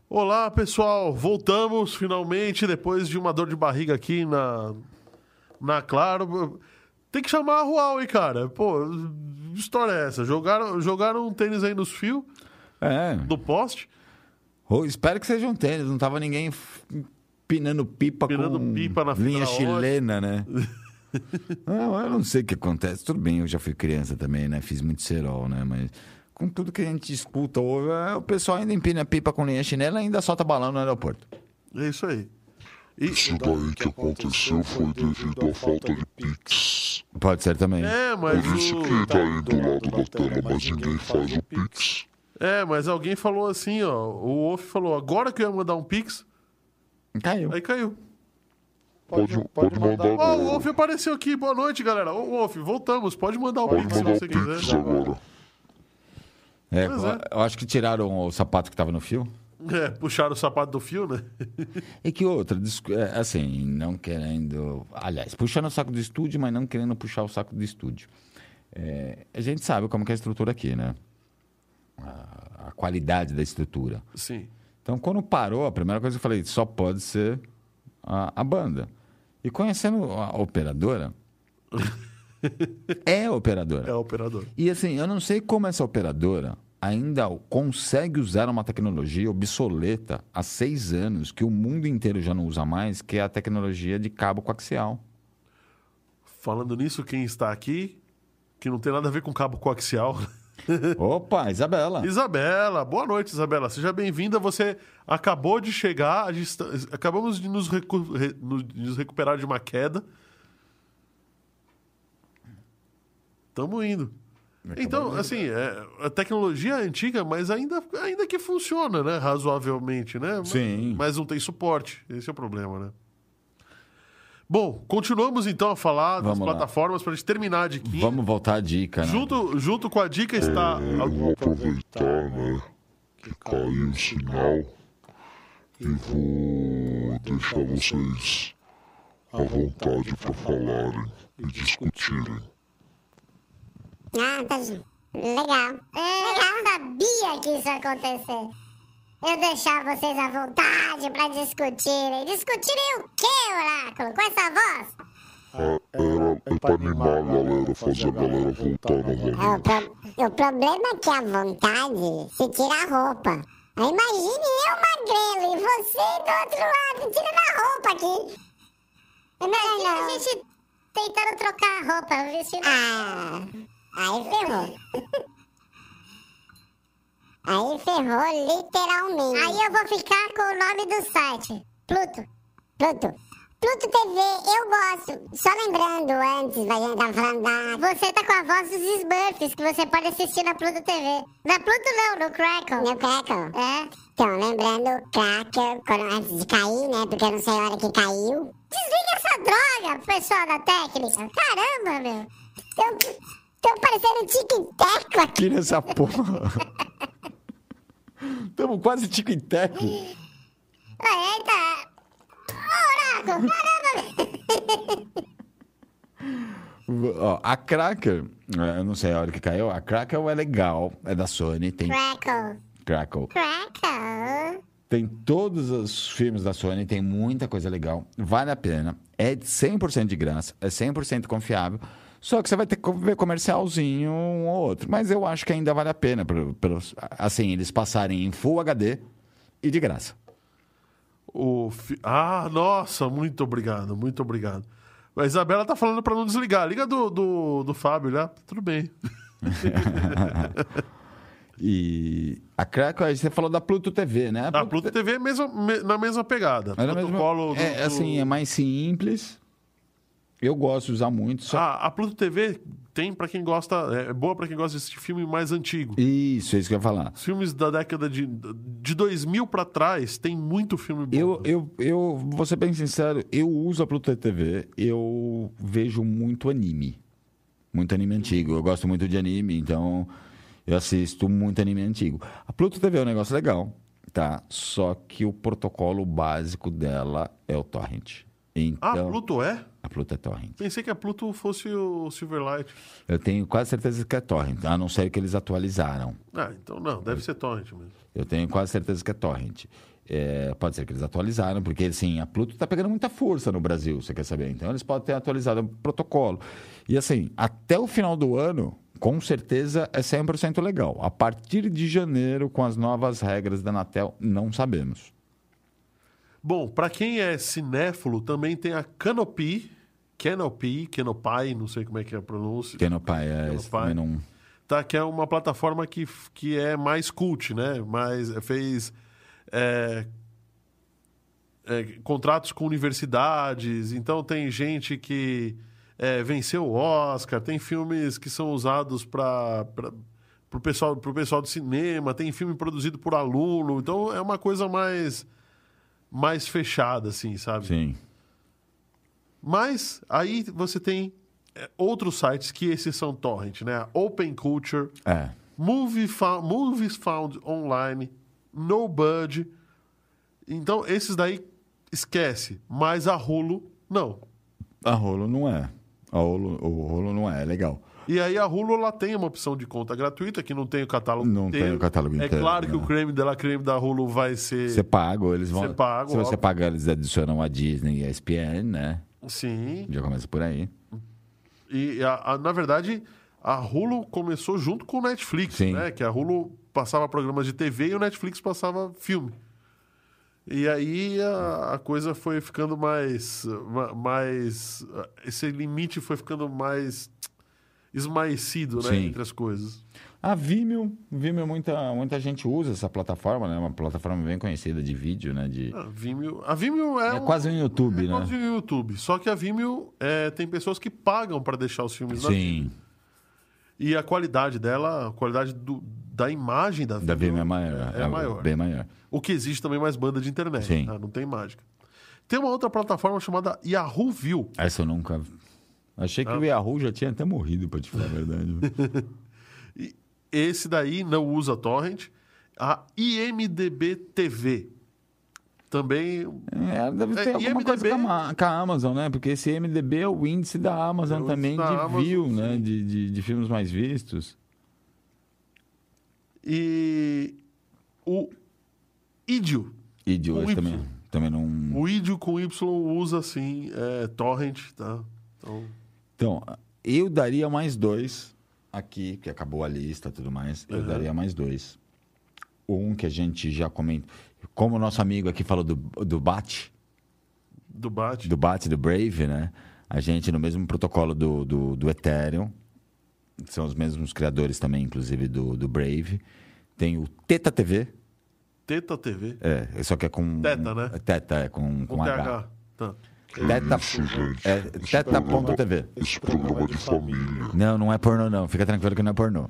Olá, pessoal. Voltamos finalmente depois de uma dor de barriga aqui na na Claro. Tem que chamar a Huawei, cara. Pô, que história é essa? Jogaram, jogaram um tênis aí nos fios É. do poste. Ou espero que seja um tênis, não tava ninguém pinando pipa Pinando com pipa na linha chilena, né? não, eu não sei o que acontece. Tudo bem, eu já fui criança também, né? Fiz muito cerol, né? Mas com tudo que a gente escuta, ouve, é, o pessoal ainda empina pipa com linha chinela e ainda solta balão no aeroporto. É isso aí. E, Isso daí que aconteceu foi devido à falta de Pix. Pode ser também. é, mas Por isso o, que tá aí do lado da tela, mas ninguém faz o Pix. é, mas alguém falou assim, ó. O Wolf falou, agora que eu ia mandar um Pix, Caiu. aí caiu. Pode, pode mandar Ó, o agora. Wolf apareceu aqui. Boa noite, galera. Ô, Wolf, voltamos. Pode mandar o Pode Pix se mandar você o Pix quiser. agora. É, Pois é. Eu acho que tiraram o sapato que tava no fio. É, puxaram o sapato do fio, né? E que outra, é, assim, não querendo. Aliás, puxando o saco do estúdio, mas não querendo puxar o saco do estúdio. É, a gente sabe como é a estrutura aqui, né? A, a qualidade da estrutura. Sim. Então, quando parou, a primeira coisa que eu falei, só pode ser a, a banda. E conhecendo a operadora, é operadora. É o operador. E assim, eu não sei como essa operadora ainda consegue usar uma tecnologia obsoleta há seis anos, que o mundo inteiro já não usa mais, que é a tecnologia de cabo coaxial. Falando nisso, quem está aqui, que não tem nada a ver com cabo coaxial. Opa, Isabela! Isabela, boa noite, Isabela. Seja bem-vinda. Você acabou de chegar, está- acabamos de nos, recu- nos recuperar de uma queda. Estamos indo. Então, assim, é, a tecnologia é antiga, mas ainda, ainda que funciona, né? Razoavelmente, né? Sim. Mas não tem suporte. Esse é o problema, né? Bom, continuamos então a falar das lá. plataformas para a gente terminar a diquinha. Vamos voltar à dica, né? Junto, junto com a dica está. Eu vou aproveitar, né, que caiu o sinal e vou deixar vocês à vontade para falarem e discutirem. Ah, tá legal. É, eu sabia que isso ia acontecer. Eu deixar vocês à vontade pra discutirem. Discutirem o quê, Oráculo? Com essa voz? Ah, Era é pra animar a galera, fazer a galera voltar É, o, pro- o problema é que a vontade se tira a roupa. Aí imagine eu magrelo e você do outro lado tirando a roupa aqui. Imagina a gente tentando trocar a roupa, vestindo... Ah, aí ferrou. Aí ferrou literalmente. Aí eu vou ficar com o nome do site. Pluto. Pluto. Pluto TV, eu gosto. Só lembrando antes da gente tá falando da... Você tá com a voz dos Smurfs, que você pode assistir na Pluto TV. Na Pluto não, no Crackle. No Crackle? É. Então, lembrando Crackle, quando, antes de cair, né? Porque eu não sei a hora que caiu. Desliga essa droga, pessoal da técnica. Caramba, meu. Tô, tô parecendo um tic-teco aqui. Tira essa porra! Estamos quase tico e teco. Eita! Ô, Oráculo, caramba! Ó, a Cracker, é, eu não sei a hora que caiu, a Cracker é legal, é da Sony, tem Crackle. Crackle. Crackle. Tem todos os filmes da Sony, tem muita coisa legal, vale a pena. É 100% de graça, é 100% confiável. Só que você vai ter que ver comercialzinho um ou outro. Mas eu acho que ainda vale a pena, pro- pros- assim, eles passarem em Full HD e de graça. O fi- Ah, nossa, muito obrigado, muito obrigado. A Isabela tá falando para não desligar. Liga do, do, do Fábio lá, tudo bem. E a Crackle, você falou da Pluto TV, né? A Pluto TV é mesmo, me- na mesma pegada. Era mesmo- do- é, assim, é mais simples. Eu gosto de usar muito. Só... Ah, a Pluto TV tem para quem gosta, é boa para quem gosta de assistir filme mais antigo. Isso, é isso que eu ia falar. Os filmes da década de, de 2000 para trás tem muito filme bom. Eu, eu, eu vou ser bem sincero, eu uso a Pluto TV, eu vejo muito anime. Muito anime antigo. Eu gosto muito de anime, então eu assisto muito anime antigo. A Pluto TV é um negócio legal, tá? Só que o protocolo básico dela é o torrent. Ah, Então, Pluto é? A Pluto é torrent. Pensei que a Pluto fosse o Silverlight. Eu tenho quase certeza que é torrent, a não ser que eles atualizaram. Ah, então não, deve ser torrent mesmo. Eu tenho quase certeza que é torrent. É, pode ser que eles atualizaram, porque assim, a Pluto está pegando muita força no Brasil, você quer saber? Então eles podem ter atualizado o protocolo. E assim, até o final do ano, com certeza é 100% legal. A partir de janeiro, com as novas regras da Anatel, não sabemos. Bom, para quem é cinéfilo, também tem a Canopy, Canopy, Canopy, não sei como é que é a pronúncia. Kenopai é também não. Tá, que é uma plataforma que, que é mais cult, né? Mais, fez é, é, contratos com universidades, então tem gente que é, venceu o Oscar, tem filmes que são usados para o pessoal, pro pessoal do cinema, tem filme produzido por aluno, então é uma coisa mais, mais fechada, assim, sabe? Sim. Mas aí você tem é, outros sites que esses são torrent, né? Open Culture, É. Movie Fo- Movies Found Online, No Bud. Então, esses daí esquece. Mas a Hulu, não. A rolo não é. A rolo, o rolo não é, é legal. E aí a Hulu ela tem uma opção de conta gratuita, que não tem o catálogo Não inteiro. tem o catálogo É inteiro, claro que né? o creme de la creme da Hulu vai ser... Você paga, ou eles vão. Você paga, se você óbvio. pagar, eles adicionam a Disney e a ESPN, né? Sim. Já começa por aí. E, a- a- na verdade, a Hulu começou junto com o Netflix, Sim. né? Que a Hulu passava programas de TV e o Netflix passava filme. E aí a, a coisa foi ficando mais, ma- mais... Esse limite foi ficando mais esmaecido, né? Sim. Entre as coisas. A Vimeo, Vimeo muita, muita gente usa essa plataforma, né? Uma plataforma bem conhecida de vídeo, né? De... A Vimeo, a Vimeo é, É um- quase um YouTube, é né? quase um YouTube. Só que a Vimeo é, tem pessoas que pagam para deixar os filmes na Vimeo. Sim, E a qualidade dela, a qualidade do- da imagem da Vimeo, da Vimeo é maior. É, maior. Bem maior. O que existe também mais banda de internet. Sim. tá? Não tem mágica. Tem uma outra plataforma chamada Yahoo View. Essa eu nunca. Achei Ah. que o Yahoo já tinha até morrido, pra te falar a verdade. Esse daí não usa torrent. A IMDB TV. Também É, deve ter É, alguma coisa IMDb com a, com a Amazon, né? Porque esse MDB é o índice da Amazon É também da de Amazon, view, sim. né? De, de, de filmes mais vistos. e o Idio. E de O hoje Y. também, também não. O Idio com Y usa sim é, torrent, tá? Então, Então, eu daria mais dois aqui, que acabou a lista e tudo mais. Eu Uhum. daria mais dois. Um que a gente já comentou. Como o nosso amigo aqui falou do, do BAT, do Bat. do BAT do Brave, né? A gente, no mesmo protocolo do, do, do Ethereum, são os mesmos criadores também, inclusive, do, do Brave. Tem o Teta TV, Teta TV. é, só que é com... Teta, né? Teta, é com, com Com H. Tá. Teta, Isso, gente. é, Esse teta.tv. programa- Esse programa é de família. Não, não é pornô, não. Fica tranquilo que não é pornô.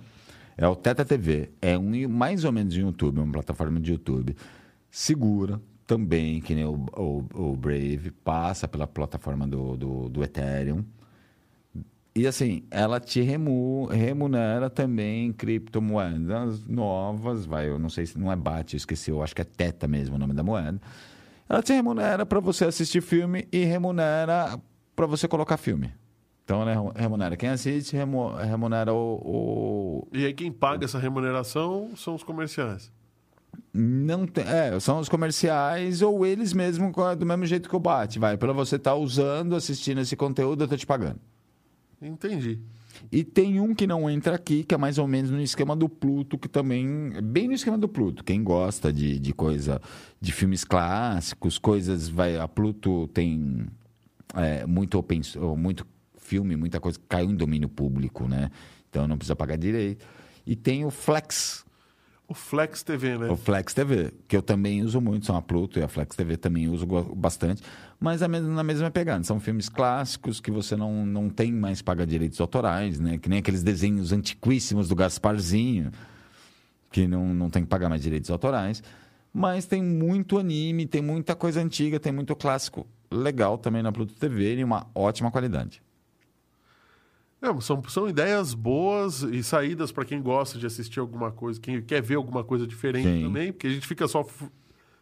É o Teta TV. É um mais ou menos de YouTube, uma plataforma de YouTube. Segura também, que nem o, o, o Brave, passa pela plataforma do, do, do Ethereum. E assim, ela te remu, remunera também criptomoedas novas, vai, eu não sei se não é BAT, eu esqueci, eu acho que é Teta mesmo o nome da moeda. Ela te remunera para você assistir filme e remunera para você colocar filme. Então, ela remunera quem assiste, remu- remunera o, o- E aí quem paga essa remuneração são os comerciais. Não tem, é, são os comerciais ou eles mesmos do mesmo jeito que o BAT, vai. Pela você estar usando, assistindo esse conteúdo, eu tô te pagando. Entendi. E tem um que não entra aqui, que é mais ou menos no esquema do Pluto, que também. é Bem no esquema do Pluto. Quem gosta de, de coisa. de filmes clássicos, coisas. vai A Pluto tem é, muito, open, muito filme, muita coisa que caiu em domínio público, né? Então não precisa pagar direito. E tem o Flex, O Flex TV, né? o Flex TV, que eu também uso muito, são a Pluto e a Flex TV também uso bastante, mas na mesma pegada. São filmes clássicos que você não, não tem mais paga direitos autorais, né? Que nem aqueles desenhos antiquíssimos do Gasparzinho, que não, não tem que pagar mais direitos autorais. Mas tem muito anime, tem muita coisa antiga, tem muito clássico legal também na Pluto TV e uma ótima qualidade. São, são ideias boas e saídas para quem gosta de assistir alguma coisa, quem quer ver alguma coisa diferente Sim. também, porque a gente fica só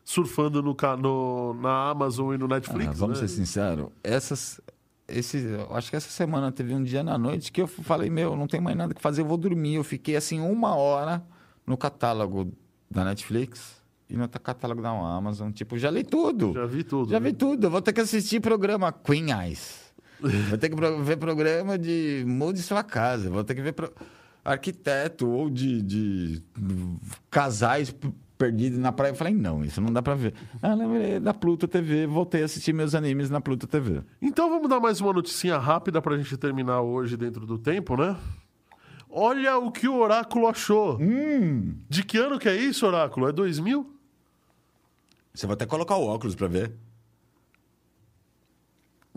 surfando no, no- na Amazon e no Netflix. Ah, vamos né? ser sinceros, essas. Esse, acho que essa semana teve um dia na noite que eu falei, meu, não tem mais nada que fazer, eu vou dormir. Eu fiquei assim uma hora no catálogo da Netflix e no catálogo da Amazon. Tipo, já li tudo. Já vi tudo. Já né? vi tudo. Eu vou ter que assistir programa Queen Eyes. Vou ter que ver programa de Mude Sua Casa. Vou ter que ver pro- arquiteto ou de, de casais perdidos na praia. Eu falei, não, isso não dá pra ver. Ah, lembrei da Pluto TV. Voltei a assistir meus animes na Pluto TV. Então vamos dar mais uma noticinha rápida pra gente terminar hoje dentro do tempo, né? Olha o que o Oráculo achou. Hum. De que ano que é isso, Oráculo? É 2000? Você vai até colocar o óculos pra ver.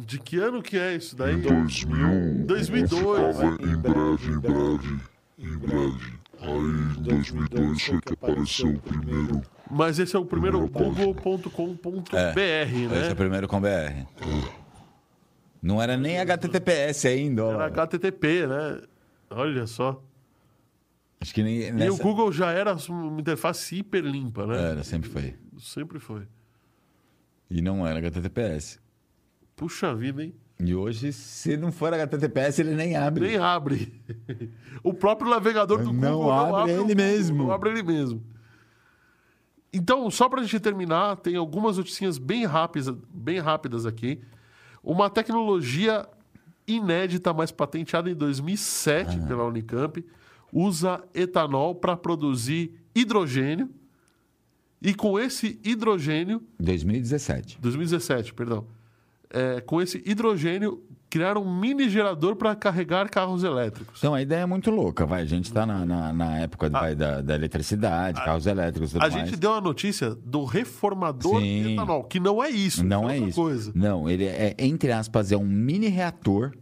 De que ano que é isso daí? Em 2000, 2002. ficava em breve, em breve, em breve. Aí em 2002 foi que apareceu o primeiro. Mas esse é o primeiro google.com.br, Esse é né? o primeiro com BR. Não era nem HTTPS ainda. ó. Era HTTP, né? Olha só. Acho que nem. E o Nessa... Google já era uma interface hiper limpa, né? Era, sempre foi. Sempre foi. E não era HTTPS. Puxa vida, hein? E hoje, se não for HTTPS, ele nem abre. Nem abre. O próprio navegador do Não Google abre o ele Google, mesmo. Não abre ele mesmo. Então, só para a gente terminar, tem algumas notícias bem rápidas, bem rápidas aqui. Uma tecnologia inédita, mas patenteada em 2007 Ah. pela Unicamp, usa etanol para produzir hidrogênio. E com esse hidrogênio 2017. 2017, perdão. É, com esse hidrogênio, criaram um mini gerador para carregar carros elétricos. Então, a ideia é muito louca, vai. A gente está na, na, na época vai, da, da eletricidade, carros elétricos tudo A mais. gente deu a notícia do reformador Sim. de etanol, que não é isso. Não é outra isso. coisa. Não, ele é, entre aspas, é um mini reator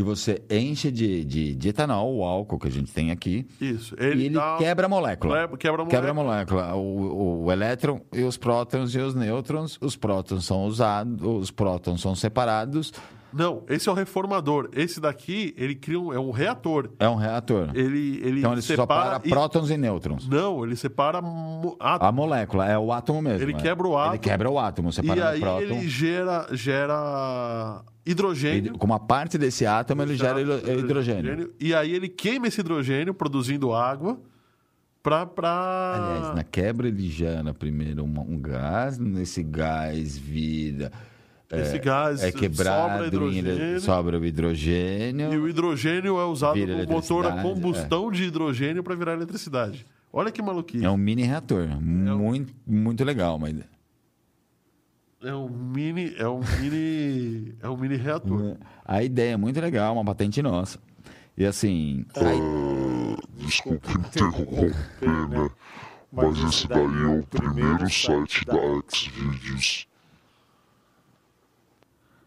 que você enche de, de, de etanol, o álcool que a gente tem aqui, Isso. e ele dá- quebra a molécula. Quebra- a Quebra a molécula. molécula. O, o elétron e os prótons e os nêutrons. Os prótons são usados, os prótons são separados. Não, esse é o reformador. Esse daqui, ele cria um, é um reator. É um reator. Ele, ele então ele separa. separa e- prótons e nêutrons. Não, ele separa mo- átomos. A molécula é o átomo mesmo. Ele é. quebra o átomo. Ele quebra o átomo, E separando aí o próton. ele gera, gera hidrogênio. Com uma parte desse átomo, ele gera hidro- hidrogênio. E aí ele queima esse hidrogênio, produzindo água, pra. pra... Aliás, na quebra ele gera primeiro um gás, nesse gás vira. Esse é, gás é sobra quebrado, hidrogênio. em- sobra o hidrogênio. E o hidrogênio é usado no motor a combustão de hidrogênio para virar eletricidade. Olha que maluquice. É um mini reator. Muito, muito legal, mas. É um mini, é um mini, é um mini reator. A ideia é muito legal, uma patente nossa. E assim, aí- Desculpa interromper, né? Mas esse daí é o primeiro site da Xvideos.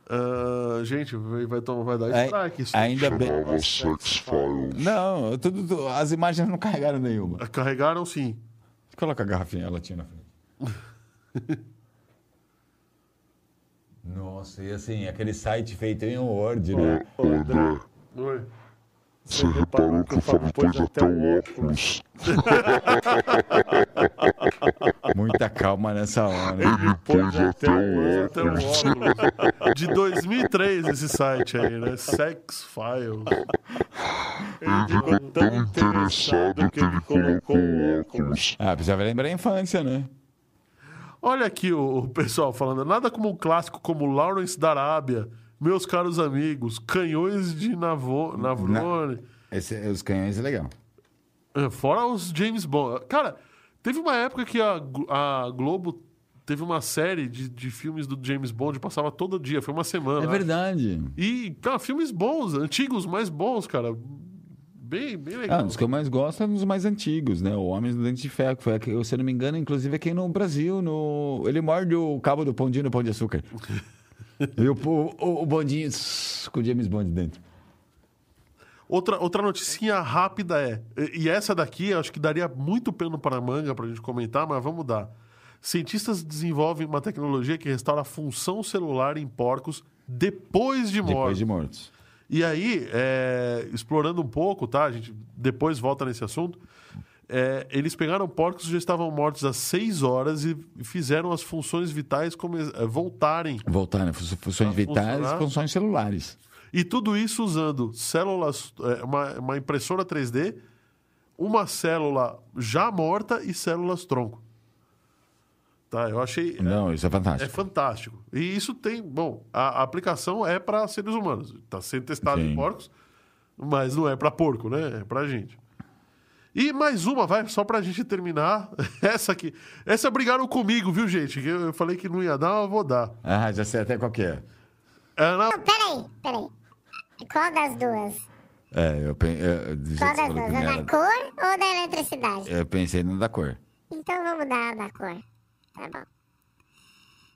Ah, gente, vai, vai, dar strike isso. ainda bem. Sex Files. Não, tudo, tudo- as imagens não carregaram nenhuma. Carregaram sim. Coloca a garrafinha, ela tinha na frente. Nossa, e assim, aquele site feito em Word, né? Ô, André, Oi. você reparou que o Fábio pôs até o óculos? Muita calma nessa hora. Ele pôs até o Até o óculos. óculos. De 2003 esse site aí, né? Sex Files. Ele ficou tão interessado que ele colocou o óculos. Ah, precisava lembrar a infância, né? Olha aqui o, o pessoal falando. Nada como um clássico como Lawrence da Arábia, meus caros amigos, canhões de Navo, Navrone. Esse, os canhões é legal. É, Fora os James Bond. Cara, teve uma época que a, a Globo teve uma série de, de filmes do James Bond, passava todo dia, foi uma semana. É verdade. E, cara, filmes bons, antigos, mais bons, cara. Bem, bem legal. Ah, um dos que eu mais gosto é um dos mais antigos, né? O Homens do Dente de Ferro, que foi, se eu não me engano, inclusive aqui no Brasil, no... ele morde o cabo do pãozinho no pão de açúcar. e o, o, o bondinho com o James Bond dentro. Outra, outra noticinha rápida é, e essa daqui acho que daria muito pano para a manga para a gente comentar, mas vamos dar. Cientistas desenvolvem uma tecnologia que restaura a função celular em porcos depois de morte. Depois de mortos. E aí, é, explorando um pouco, tá? A gente depois volta nesse assunto. É, eles pegaram porcos que já estavam mortos há seis horas e fizeram as funções vitais come- é, voltarem. Voltar, né? Fun- Funções vitais funcionar. funções celulares. E tudo isso usando células, é, uma, uma impressora 3D, uma célula já morta e células tronco. Tá, eu achei. Não, isso é É fantástico. fantástico. E isso tem. Bom, a, a aplicação é para seres humanos. Está sendo testado em Sim. porcos, mas não é para porco, né? É para gente. E mais uma, vai, só pra gente terminar. Essa aqui. Essa brigaram comigo, viu, gente? Que Eu eu falei que não ia dar, mas vou dar. Ah, já sei até qual que é. É, na- Não, peraí, peraí. Qual das duas? É, eu, pen- eu, do jeito Qual das duas? A primeiro, da cor ou da eletricidade? eu pensei no da cor. Então vamos dar a da cor. Tá bom.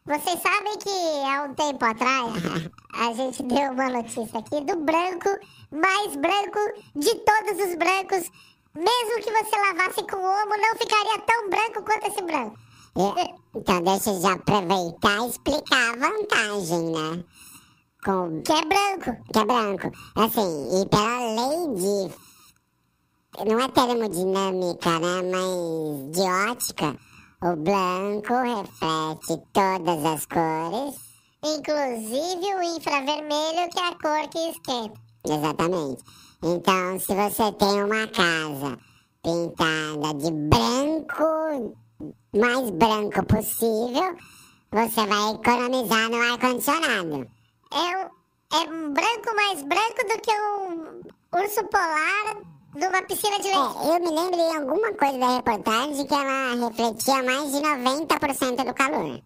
Vocês sabem que há um tempo atrás a gente deu uma notícia aqui do branco mais branco de todos os brancos. Mesmo que você lavasse com homo, não ficaria tão branco quanto esse branco. Então deixa eu já aproveitar e explicar a vantagem, né? com que é branco, que é branco. Assim, e pela lei de não é termodinâmica, né, mas de ótica, o branco reflete todas as cores, inclusive o infravermelho, que é a cor que esquenta. Exatamente. Então, se você tem uma casa pintada de branco, mais branco possível, você vai economizar no ar-condicionado. É, é um branco mais branco do que um urso polar numa piscina de leite. É, eu me lembro em alguma coisa da reportagem que ela refletia mais de 90% do calor.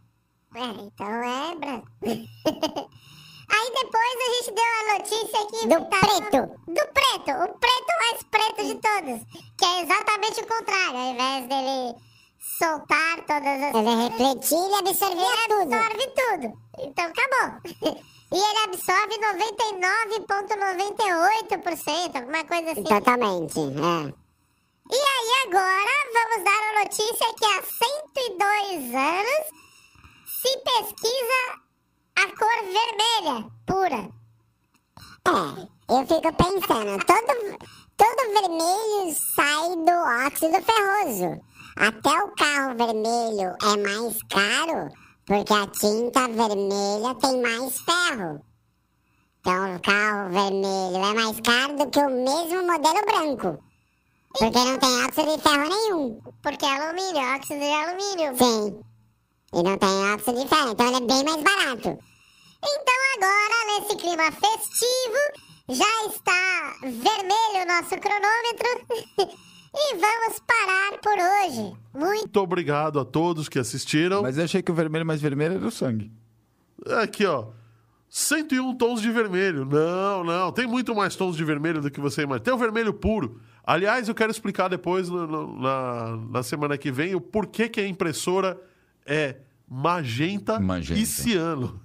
É, então é branco. Aí depois a gente deu a notícia aqui... Do tá preto. Do preto. O preto mais preto de todos. Que é exatamente o contrário. Ao invés dele soltar todas as... Ele refletir e absorver tudo. absorve tudo. Então acabou. E ele absorve 99,98%, alguma coisa assim. Totalmente, é. E aí agora vamos dar a notícia que há 102 anos se pesquisa a cor vermelha pura. É, eu fico pensando, todo, todo vermelho sai do óxido ferroso. Até o carro vermelho é mais caro porque a tinta vermelha tem mais ferro. Então o carro vermelho é mais caro do que o mesmo modelo branco. Porque não tem óxido de ferro nenhum. Porque é alumínio, óxido de alumínio. Sim. E não tem óxido de ferro, então ele é bem mais barato. Então agora, nesse clima festivo, já está vermelho o nosso cronômetro. E vamos parar por hoje. Muito obrigado a todos que assistiram. Mas eu achei que o vermelho mais vermelho era o sangue. Aqui, ó. 101 tons de vermelho. Não, não. Tem muito mais tons de vermelho do que você imagina. Tem o vermelho puro. Aliás, eu quero explicar depois, no, no, na, na semana que vem, o porquê que a impressora é magenta, Magenta. e ciano.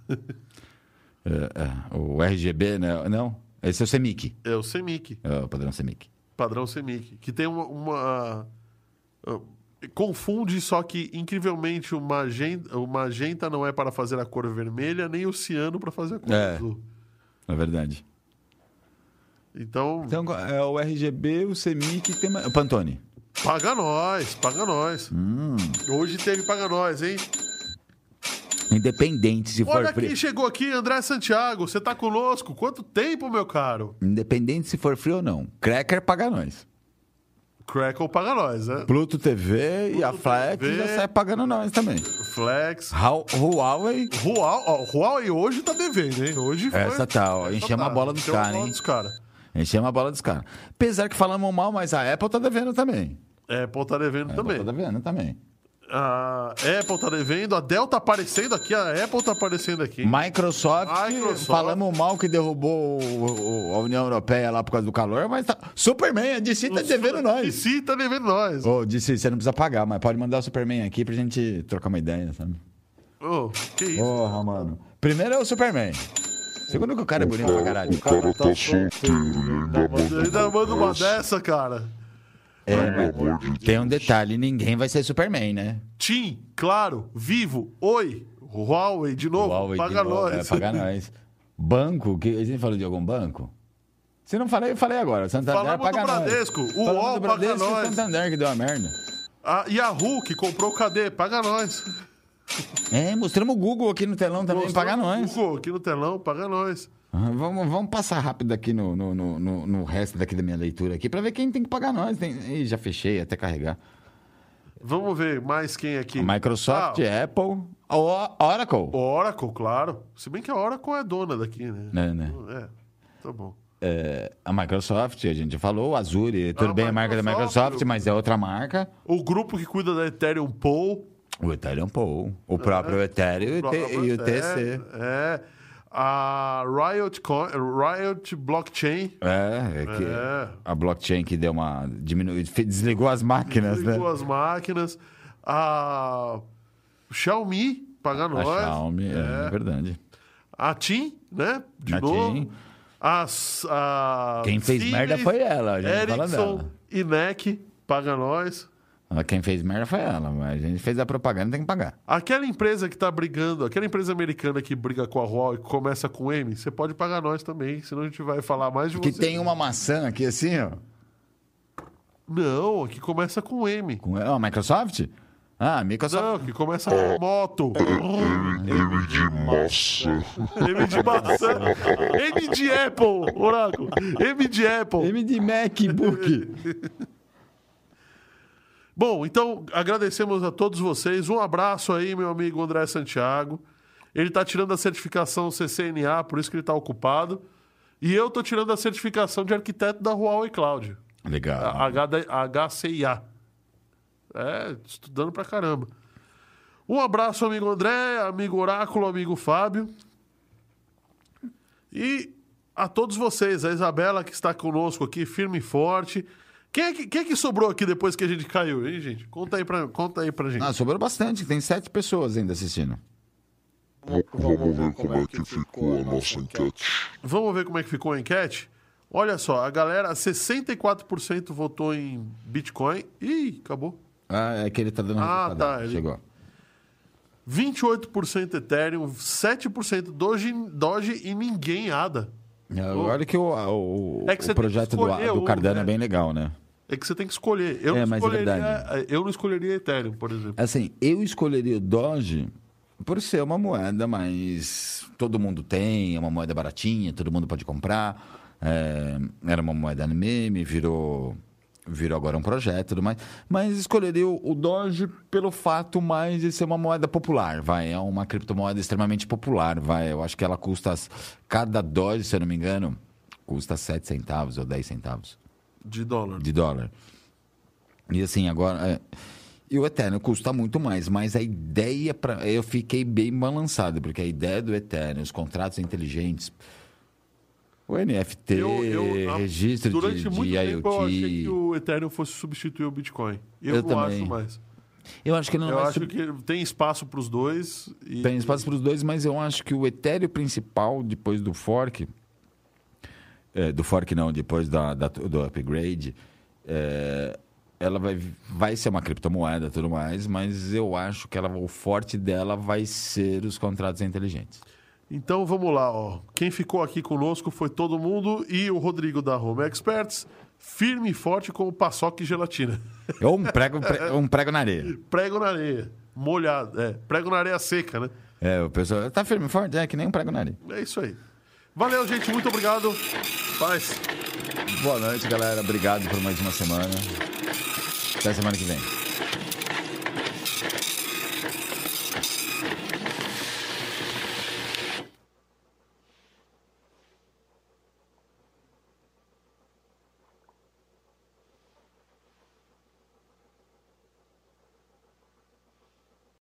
É, é, o RGB, né? Não. Esse é o CMYK. É o CMYK. É o padrão CMYK. Padrão CMYK, que tem uma, uma, ah, confunde só que incrivelmente o magenta, o magenta não é para fazer a cor vermelha nem o ciano para fazer a cor É. azul. É verdade. Então, Então é o RGB, o CMYK e tem. O Pantone. paga nós, paga nós. Hum. Hoje teve paga nós, hein? Independente se for Olha frio. quem chegou aqui, André Santiago, você tá conosco? Quanto tempo, meu caro? Independente se for frio ou não. Cracker paga nós. Crackle paga nós, né? Pluto TV e a Pluto Flex TV. já sai pagando nós também. Flex. Huawei, Huawei, Huawei hoje tá devendo, hein? Hoje foi... Essa tá, ó, enchemos a bola dos enchemos a cara, bola hein? dos cara. enchemos a bola dos caras. Apesar que falamos mal, mas a Apple tá devendo também. Apple tá devendo A também. Apple tá devendo também. A Apple tá devendo, a Dell tá aparecendo aqui, a Apple tá aparecendo aqui. Microsoft, Microsoft. falamos mal que derrubou o- o- a União Europeia lá por causa do calor, mas tá... Superman, a DC tá devendo E nós. sim, tá devendo nós. Ô, DC, você não precisa pagar, mas pode mandar o Superman aqui pra gente trocar uma ideia, sabe? Ô, que isso? Porra, mano. Primeiro é o Superman. Segundo que o cara é bonito pra caralho. O cara tá solteiro e ainda manda. Ainda manda uma dessa, cara. De Deus. Tem um detalhe, ninguém vai ser Superman, né? Tim, claro, Vivo, Oi, Huawei de novo, Huawei de paga novo, nós. É, paga nós. Banco, que a gente falou de algum banco? Se não falei, eu falei agora. Santander Falamos do paga nós. Bradesco, o Falamos UOL do paga o nós. Santander que deu uma merda. A Yahoo, que comprou o KD, paga nós. É, mostramos o Google aqui no telão também, Mostrou paga nós. Google, aqui no telão, paga nós. Ah, Vamos, vamos passar rápido aqui no, no, no, no- resto daqui da minha leitura aqui pra ver quem tem que pagar nós. Tem... Ih, já fechei até carregar. Vamos ver mais quem aqui. Microsoft, Ah, Apple, o- Oracle. Oracle, claro. Se bem que a Oracle é dona daqui, né? Né, né? É, tá bom. É, a Microsoft, a gente falou, o Azure, tudo Ah, bem a marca da Microsoft, mas é outra marca. O grupo que cuida da Ethereum Pool. O Ethereum Pool, o próprio Ethereum e o e o TC. É. A Riot, Riot Blockchain. É, é que É. a blockchain que deu uma diminuída, desligou as máquinas, né? Ligou as máquinas. A Xiaomi, paga A nós. Xiaomi, é, verdade. A TIM, né? De A novo. TIM. A, S- a Quem fez Siemens, merda foi ela, a gente fala Ericsson dela. e NEC, paga nós. Ela- Quem fez merda foi ela, mas a gente fez a propaganda, tem que pagar. Aquela empresa que tá brigando, aquela empresa americana que briga com a Huawei e começa com M, você pode pagar nós também, senão a gente vai falar mais de Que você. tem uma maçã aqui assim, ó. Não, que começa com M. Com ó, Microsoft? Ah, Microsoft. Não, que começa com moto. M, de massa. M de maçã. M de Apple, Oráculo. M de Apple. M de MacBook. Bom, então agradecemos a todos vocês. Um abraço aí, meu amigo André Santiago. Ele está tirando a certificação CCNA, por isso que ele está ocupado. E eu estou tirando a certificação de arquiteto da Huawei Cloud. Legal. HCIA. É, estudando pra caramba. Um abraço, amigo André, amigo Oráculo, amigo Fábio. E a todos vocês, a Isabela que está conosco aqui, firme e forte. Quem é que, quem é que sobrou aqui depois que a gente caiu, hein, gente? Conta aí pra, conta aí pra gente. Ah, sobrou bastante, tem sete pessoas ainda assistindo. V- Vamos ver como é que ficou a nossa enquete. Vamos ver como é que ficou a enquete? Olha só, a galera, 64% votou em Bitcoin. Ih, acabou. Ah, é que ele tá dando Ah, tá, ele- Chegou. 28% Ethereum, 7% Doge, Doge e ninguém ADA. Olha que o, o, É que o projeto do, do um, Cardano né? é bem legal, né? É que você tem que escolher. Eu, É, não, é escolheria, verdade. eu não escolheria Ethereum, por exemplo. Assim, eu escolheria o Doge por ser uma moeda, mas todo mundo tem, é uma moeda baratinha, todo mundo pode comprar. É, era uma moeda meme, virou, virou agora um projeto e tudo mais. Mas escolheria o, o Doge pelo fato mais de ser uma moeda popular, vai. É uma criptomoeda extremamente popular, vai. Eu acho que ela custa, cada Doge, se eu não me engano, custa 7 centavos ou 10 centavos De dólar. de dólar. E assim, agora. é, E o Ethereum custa muito mais, mas a ideia para. Eu fiquei bem balançado, porque a ideia do Ethereum, os contratos inteligentes. O NFT, Eu- eu- a- registro Durante de, de muito tempo eu achei que IoT. o Ethereum fosse substituir o Bitcoin. Eu, Eu não também. acho mais. Eu acho que não eu acho sub- que tem espaço para os dois. E... Tem espaço para os dois, mas eu acho que o Ethereum principal, depois do fork, é, do fork não, depois da, da- do upgrade, é, ela vai, vai ser uma criptomoeda e tudo mais, mas eu acho que ela, o forte dela vai ser os contratos inteligentes. Então vamos lá, ó. Quem ficou aqui conosco foi todo mundo e o Rodrigo da Home Experts, firme e forte como paçoca e gelatina. Ou um prego, pre- um prego na areia. Prego na areia, molhado, é, prego na areia seca, né? É, o pessoal tá firme e forte, é que nem um prego na areia. É isso aí. Valeu, gente, muito obrigado. Paz. Boa noite, galera. Obrigado por mais uma semana. Até semana que vem.